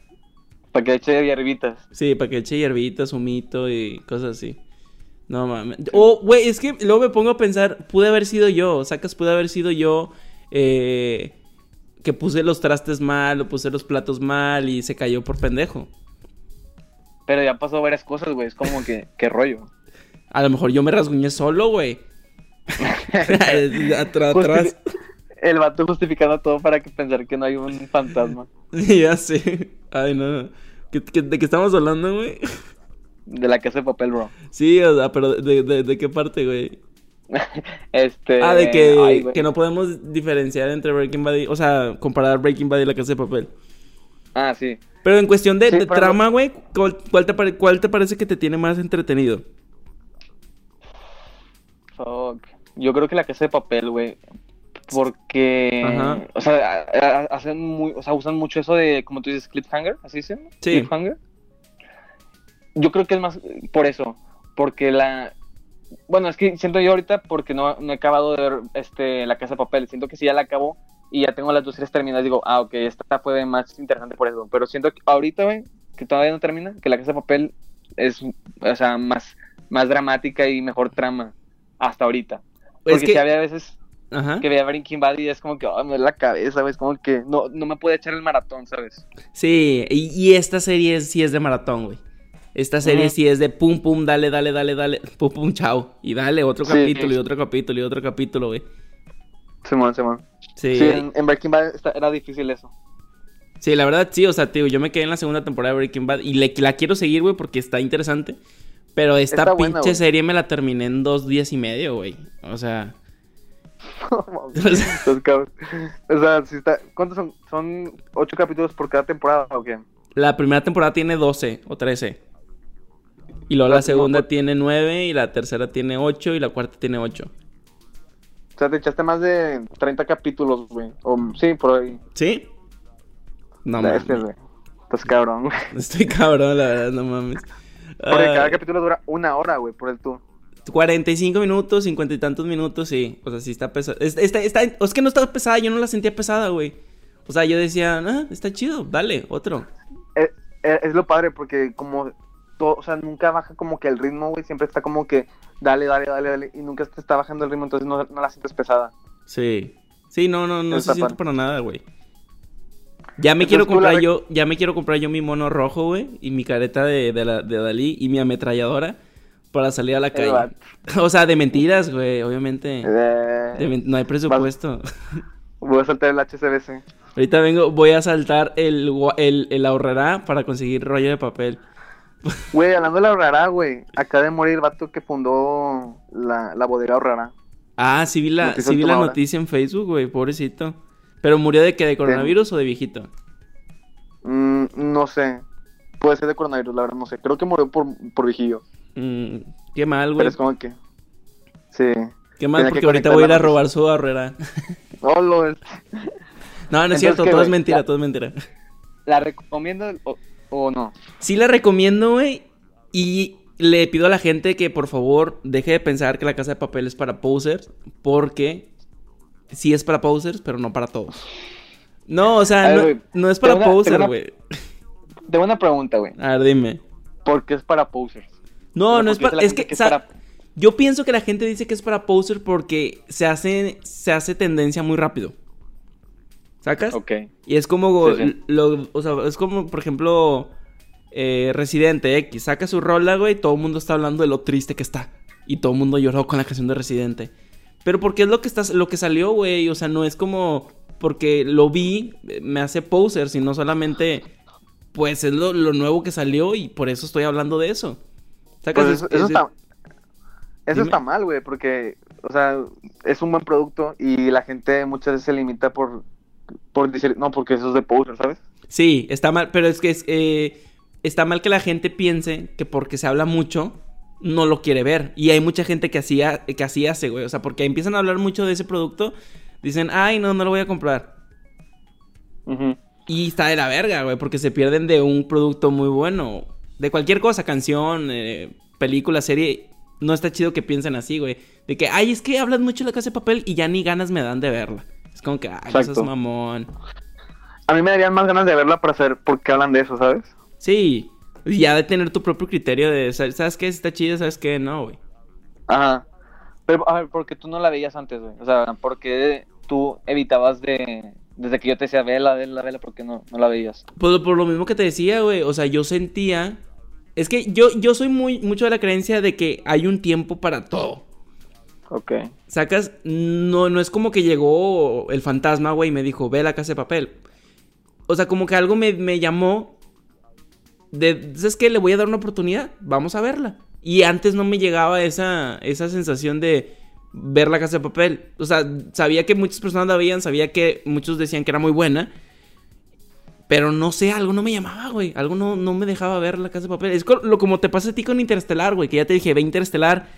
Para que eche hierbitas. Sí, para que eche hierbitas, humito y cosas así. No mames. O, güey, es que luego me pongo a pensar, pude haber sido yo, sacas, pude haber sido yo eh, que puse los trastes mal o puse los platos mal y se cayó por pendejo. Pero ya pasó varias cosas, güey. Es como que, qué rollo. A lo mejor yo me rasguñé solo, güey. Atrás. Justifi- El vato justificando todo para que pensar que no hay un fantasma. ya sé. Ay, no. no. ¿Qué- qué- ¿De qué estamos hablando, güey? De la casa de papel, bro. Sí, o sea, pero ¿de, de, de qué parte, güey? Este. Ah, de que, ay, que no podemos diferenciar entre Breaking Bad y... O sea, comparar Breaking Bad y La Casa de Papel. Ah, sí. Pero en cuestión de, Sí, de trama, güey, ¿cuál, cuál te cuál te parece que te tiene más entretenido? Fuck. Yo creo que la casa de papel, güey. Porque. Ajá. O sea, hacen muy. O sea, usan mucho eso de, como tú dices, cliffhanger. ¿Así dicen? Sí. Cliffhanger. Yo creo que es más por eso. Porque la. Bueno, es que siento yo ahorita porque no, no he acabado de ver este, la casa de papel. Siento que si ya la acabo y ya tengo las dos series terminadas, digo, ah, ok, esta fue más interesante por eso. Pero siento que ahorita, güey, que todavía no termina, que la casa de papel es, o sea, más, más dramática y mejor trama hasta ahorita. Porque Es que... si había veces Ajá. que veía Breaking Bad y es como que, oh, me duele la cabeza, güey, es como que no, no me puede echar el maratón, ¿sabes? Sí, y, y esta serie sí es de maratón, güey. Esta serie Ujú. sí es de pum, pum, dale, dale, dale, dale, pum, pum, chao. Y dale otro Sí. capítulo y otro capítulo y otro capítulo, güey. Simón, Simón. Sí, Sí, en, en Breaking Bad era difícil eso. sí, la verdad sí, o sea, tío, yo me quedé en la segunda temporada de Breaking Bad y le, la quiero seguir, güey, porque está interesante. Pero esta Está pinche buena, serie me la terminé en dos días y medio, güey. O sea. O sea, si está... ¿cuántos son? ¿Son ocho capítulos por cada temporada o qué? la primera temporada tiene 12 o 13. Y luego la La segunda segunda- tiene 9 y la tercera tiene 8 y la cuarta tiene 8. O sea, te echaste más de 30 capítulos, güey. O, sí, por ahí. ¿Sí? No mames. este, güey. Estás cabrón, güey. Estoy cabrón, la verdad, no mames. Porque Ah, cada capítulo dura una hora, güey, por el tú. 45 minutos, 50 y tantos minutos, sí. O sea, sí está pesada. Es, está- está- es que no estaba pesada, yo no la sentía pesada, güey. O sea, yo decía, ah, está chido, dale, otro. Es, es- es lo padre porque como... todo- o sea, nunca baja como que el ritmo, güey. Siempre está como que dale, dale, dale, dale. Y nunca te está bajando el ritmo, entonces no, no la sientes pesada. Sí. Sí, no, no, no Está se siente para nada, güey. Ya me Entonces, quiero comprar la yo, ya me quiero comprar yo mi mono rojo, güey, y mi careta de, de, la, de Dalí y mi ametralladora para salir a la calle. o sea, de mentiras, güey, obviamente. Eh, De no hay presupuesto. voy a soltar el HCBC. Ahorita vengo, voy a saltar el, el, el ahorrará para conseguir rollo de papel. Güey, hablando de la Horrara, güey. Acaba de morir el vato que fundó la, la bodega Horrara. Ah, sí vi la, Noticia sí vi la noticia en Facebook, güey, pobrecito. ¿Pero murió de qué? ¿De coronavirus o de viejito? Mm, no sé. Puede ser de coronavirus, la verdad, no sé. Creo que murió por, por viejillo. Mm, qué mal, Pero güey. es como que. Sí. Qué mal, tenía porque ahorita voy a ir a robar su ahorrera. Oh, lo es- No, no es Entonces, cierto, ¿qué, todo es mentira, todo es mentira. ¿La recomiendo o, o no? Sí la recomiendo, güey. Y le pido a la gente que por favor deje de pensar que la casa de papel es para posers. Porque sí es para posers, pero no para todos. No, o sea, ver, no, es para posers, güey. Tengo una pregunta, güey. A ver, dime. ¿Por qué es para posers? No, no es ¿por qué para. Es gente que, es para- yo pienso que la gente dice que es para poser porque se hace, se hace tendencia muy rápido. ¿Sacas? Ok. Y es como, Sí, sí. lo- o sea, es como, por ejemplo, eh, Residente X, saca su rola, güey, y todo el mundo está hablando de lo triste que está. Y todo el mundo lloró con la canción de Residente. Pero porque es lo que, está, lo que salió, güey, o sea, no es como porque lo vi, me hace poser, sino solamente, pues es lo, lo nuevo que salió y por eso estoy hablando de eso. ¿Sacas? Pues Es- eso, eso es- está, eso está mal, güey, porque, o sea, es un buen producto y la gente muchas veces se limita por, por decir, no, porque eso es de poser, ¿sabes? Sí, está mal, pero es que es, eh, está mal que la gente piense que porque se habla mucho, no lo quiere ver. Y hay mucha gente que así, ha- que así hace, güey. O sea, porque empiezan a hablar mucho de ese producto, dicen, ay, no, no lo voy a comprar. Y está de la verga, güey, porque se pierden de un producto muy bueno. De cualquier cosa, canción, eh, película, serie. No está chido que piensen así, güey. De que, ay, es que hablan mucho de la casa de papel y ya ni ganas me dan de verla. Es como que, ay, eso es mamón. A mí me darían más ganas de verla para saber por qué hablan de eso, ¿sabes? Sí, y ya de tener tu propio criterio de, sa- ¿sabes qué? Si Está chido, ¿sabes qué? No, güey. Ajá. Pero, a ver, ¿por qué tú no la veías antes, güey? O sea, ¿por qué tú evitabas de... Desde que yo te decía, vela, vela, vela, ¿por qué no, no la veías? Pues por lo mismo que te decía, güey. O sea, yo sentía. Es que yo, yo soy muy, mucho de la creencia de que hay un tiempo para todo. Ok. Sacas, no, no es como que llegó el fantasma, güey, y me dijo, ve la casa de papel. O sea, como que algo me, me llamó de, ¿sabes qué? Le voy a dar una oportunidad, vamos a verla. Y antes no me llegaba esa, esa sensación de ver la casa de papel. O sea, sabía que muchas personas la veían, sabía que muchos decían que era muy buena. Pero no sé, algo no me llamaba, güey. Algo no, no me dejaba ver la casa de papel. Es lo como te pasa a ti con Interestelar, güey. Que ya te dije, ve Interestelar.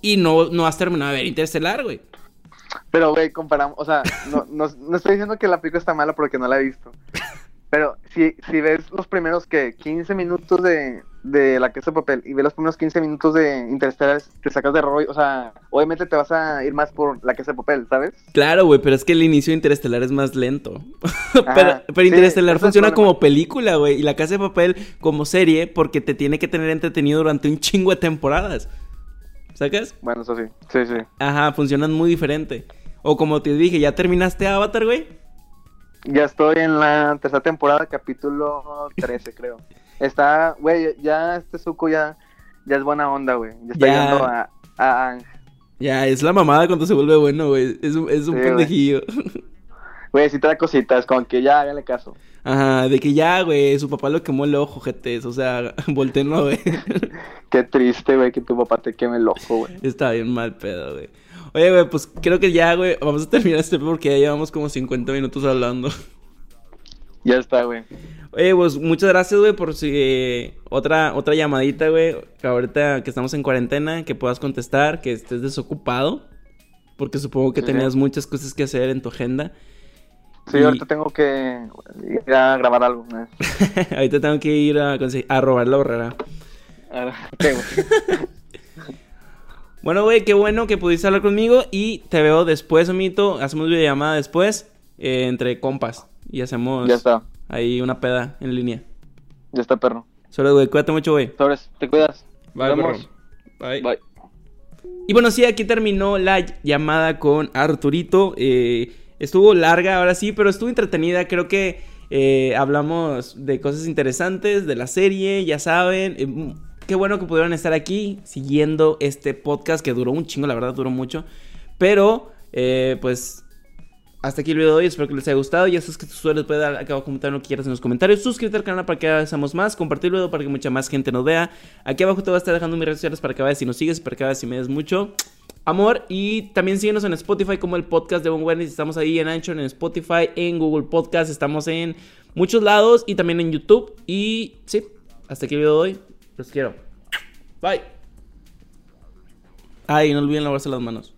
Y no, no has terminado de ver Interestelar, güey. Pero, güey, comparamos, o sea, no, no, no estoy diciendo que la película está mala porque no la he visto. Pero si, si ves los primeros, que 15 minutos de, de La Casa de Papel y ves los primeros 15 minutos de Interstellar, te sacas de rollo, o sea, obviamente te vas a ir más por La Casa de Papel, ¿sabes? Claro, güey, pero es que el inicio de Interestelar es más lento. pero, Ajá, pero sí, Interestelar funciona como película, güey. Y La Casa de Papel como serie porque te tiene que tener entretenido durante un chingo de temporadas. ¿Sacas? Bueno, eso sí, sí, sí. Ajá, funcionan muy diferente. O como te dije, ¿ya terminaste Avatar, güey? Ya estoy en la tercera temporada, capítulo 13, creo. Está, güey, ya este Zuko ya, ya es buena onda, güey. Ya está Ya. yendo a, a Aang. Ya, es la mamada cuando se vuelve bueno, güey. Es un, es un Sí, pendejillo. Güey, sí da cositas, como que ya hágale caso. Ajá, de que ya, güey, su papá lo quemó el ojo, jetes. O sea, volteen a ver. Qué triste, güey, que tu papá te queme el ojo, güey. Está bien mal pedo, güey. Oye, güey, pues creo que ya, güey, vamos a terminar este porque ya llevamos como 50 minutos hablando. Ya está, güey. Oye, pues muchas gracias, güey, por si eh, otra, otra llamadita, güey. Que ahorita que estamos en cuarentena, que puedas contestar, que estés desocupado. Porque supongo que Sí, tenías sí. muchas cosas que hacer en tu agenda. Sí, Y- ahorita tengo que ir a grabar algo. ¿no? ahorita tengo que ir a, a robar la borrera. Bueno, güey, qué bueno que pudiste hablar conmigo y te veo después, amito. Hacemos videollamada después eh, entre compas y hacemos Ya está, ahí una peda en línea. ya está, perro. Solo, güey, cuídate mucho, güey. Sobres, te cuidas. Bye, perro. Bye. Bye. Y bueno, sí, aquí terminó la llamada con Arturito. Eh, estuvo larga, ahora sí, pero estuvo entretenida. Creo que eh, hablamos de cosas interesantes, de la serie, ya saben. Eh, mm, qué bueno que pudieron estar aquí siguiendo este podcast que duró un chingo, la verdad, duró mucho. Pero, eh, pues, hasta aquí el video de hoy. Espero que les haya gustado. Ya sabes que tú sueles puedes dar acá abajo comentar lo que quieras en los comentarios. Suscríbete al canal para que hagamos más. Compartir el video para que mucha más gente nos vea. Aquí abajo te voy a estar dejando mis redes sociales para que vayas si nos sigues, para que vayas si me des mucho amor. Y también síguenos en Spotify como el podcast de Bon Wellness. Estamos ahí en Anchor, en Spotify, en Google Podcast. Estamos en muchos lados y también en YouTube. Y sí, hasta aquí el video de hoy. Los quiero. Bye. Ay, no olviden lavarse las manos.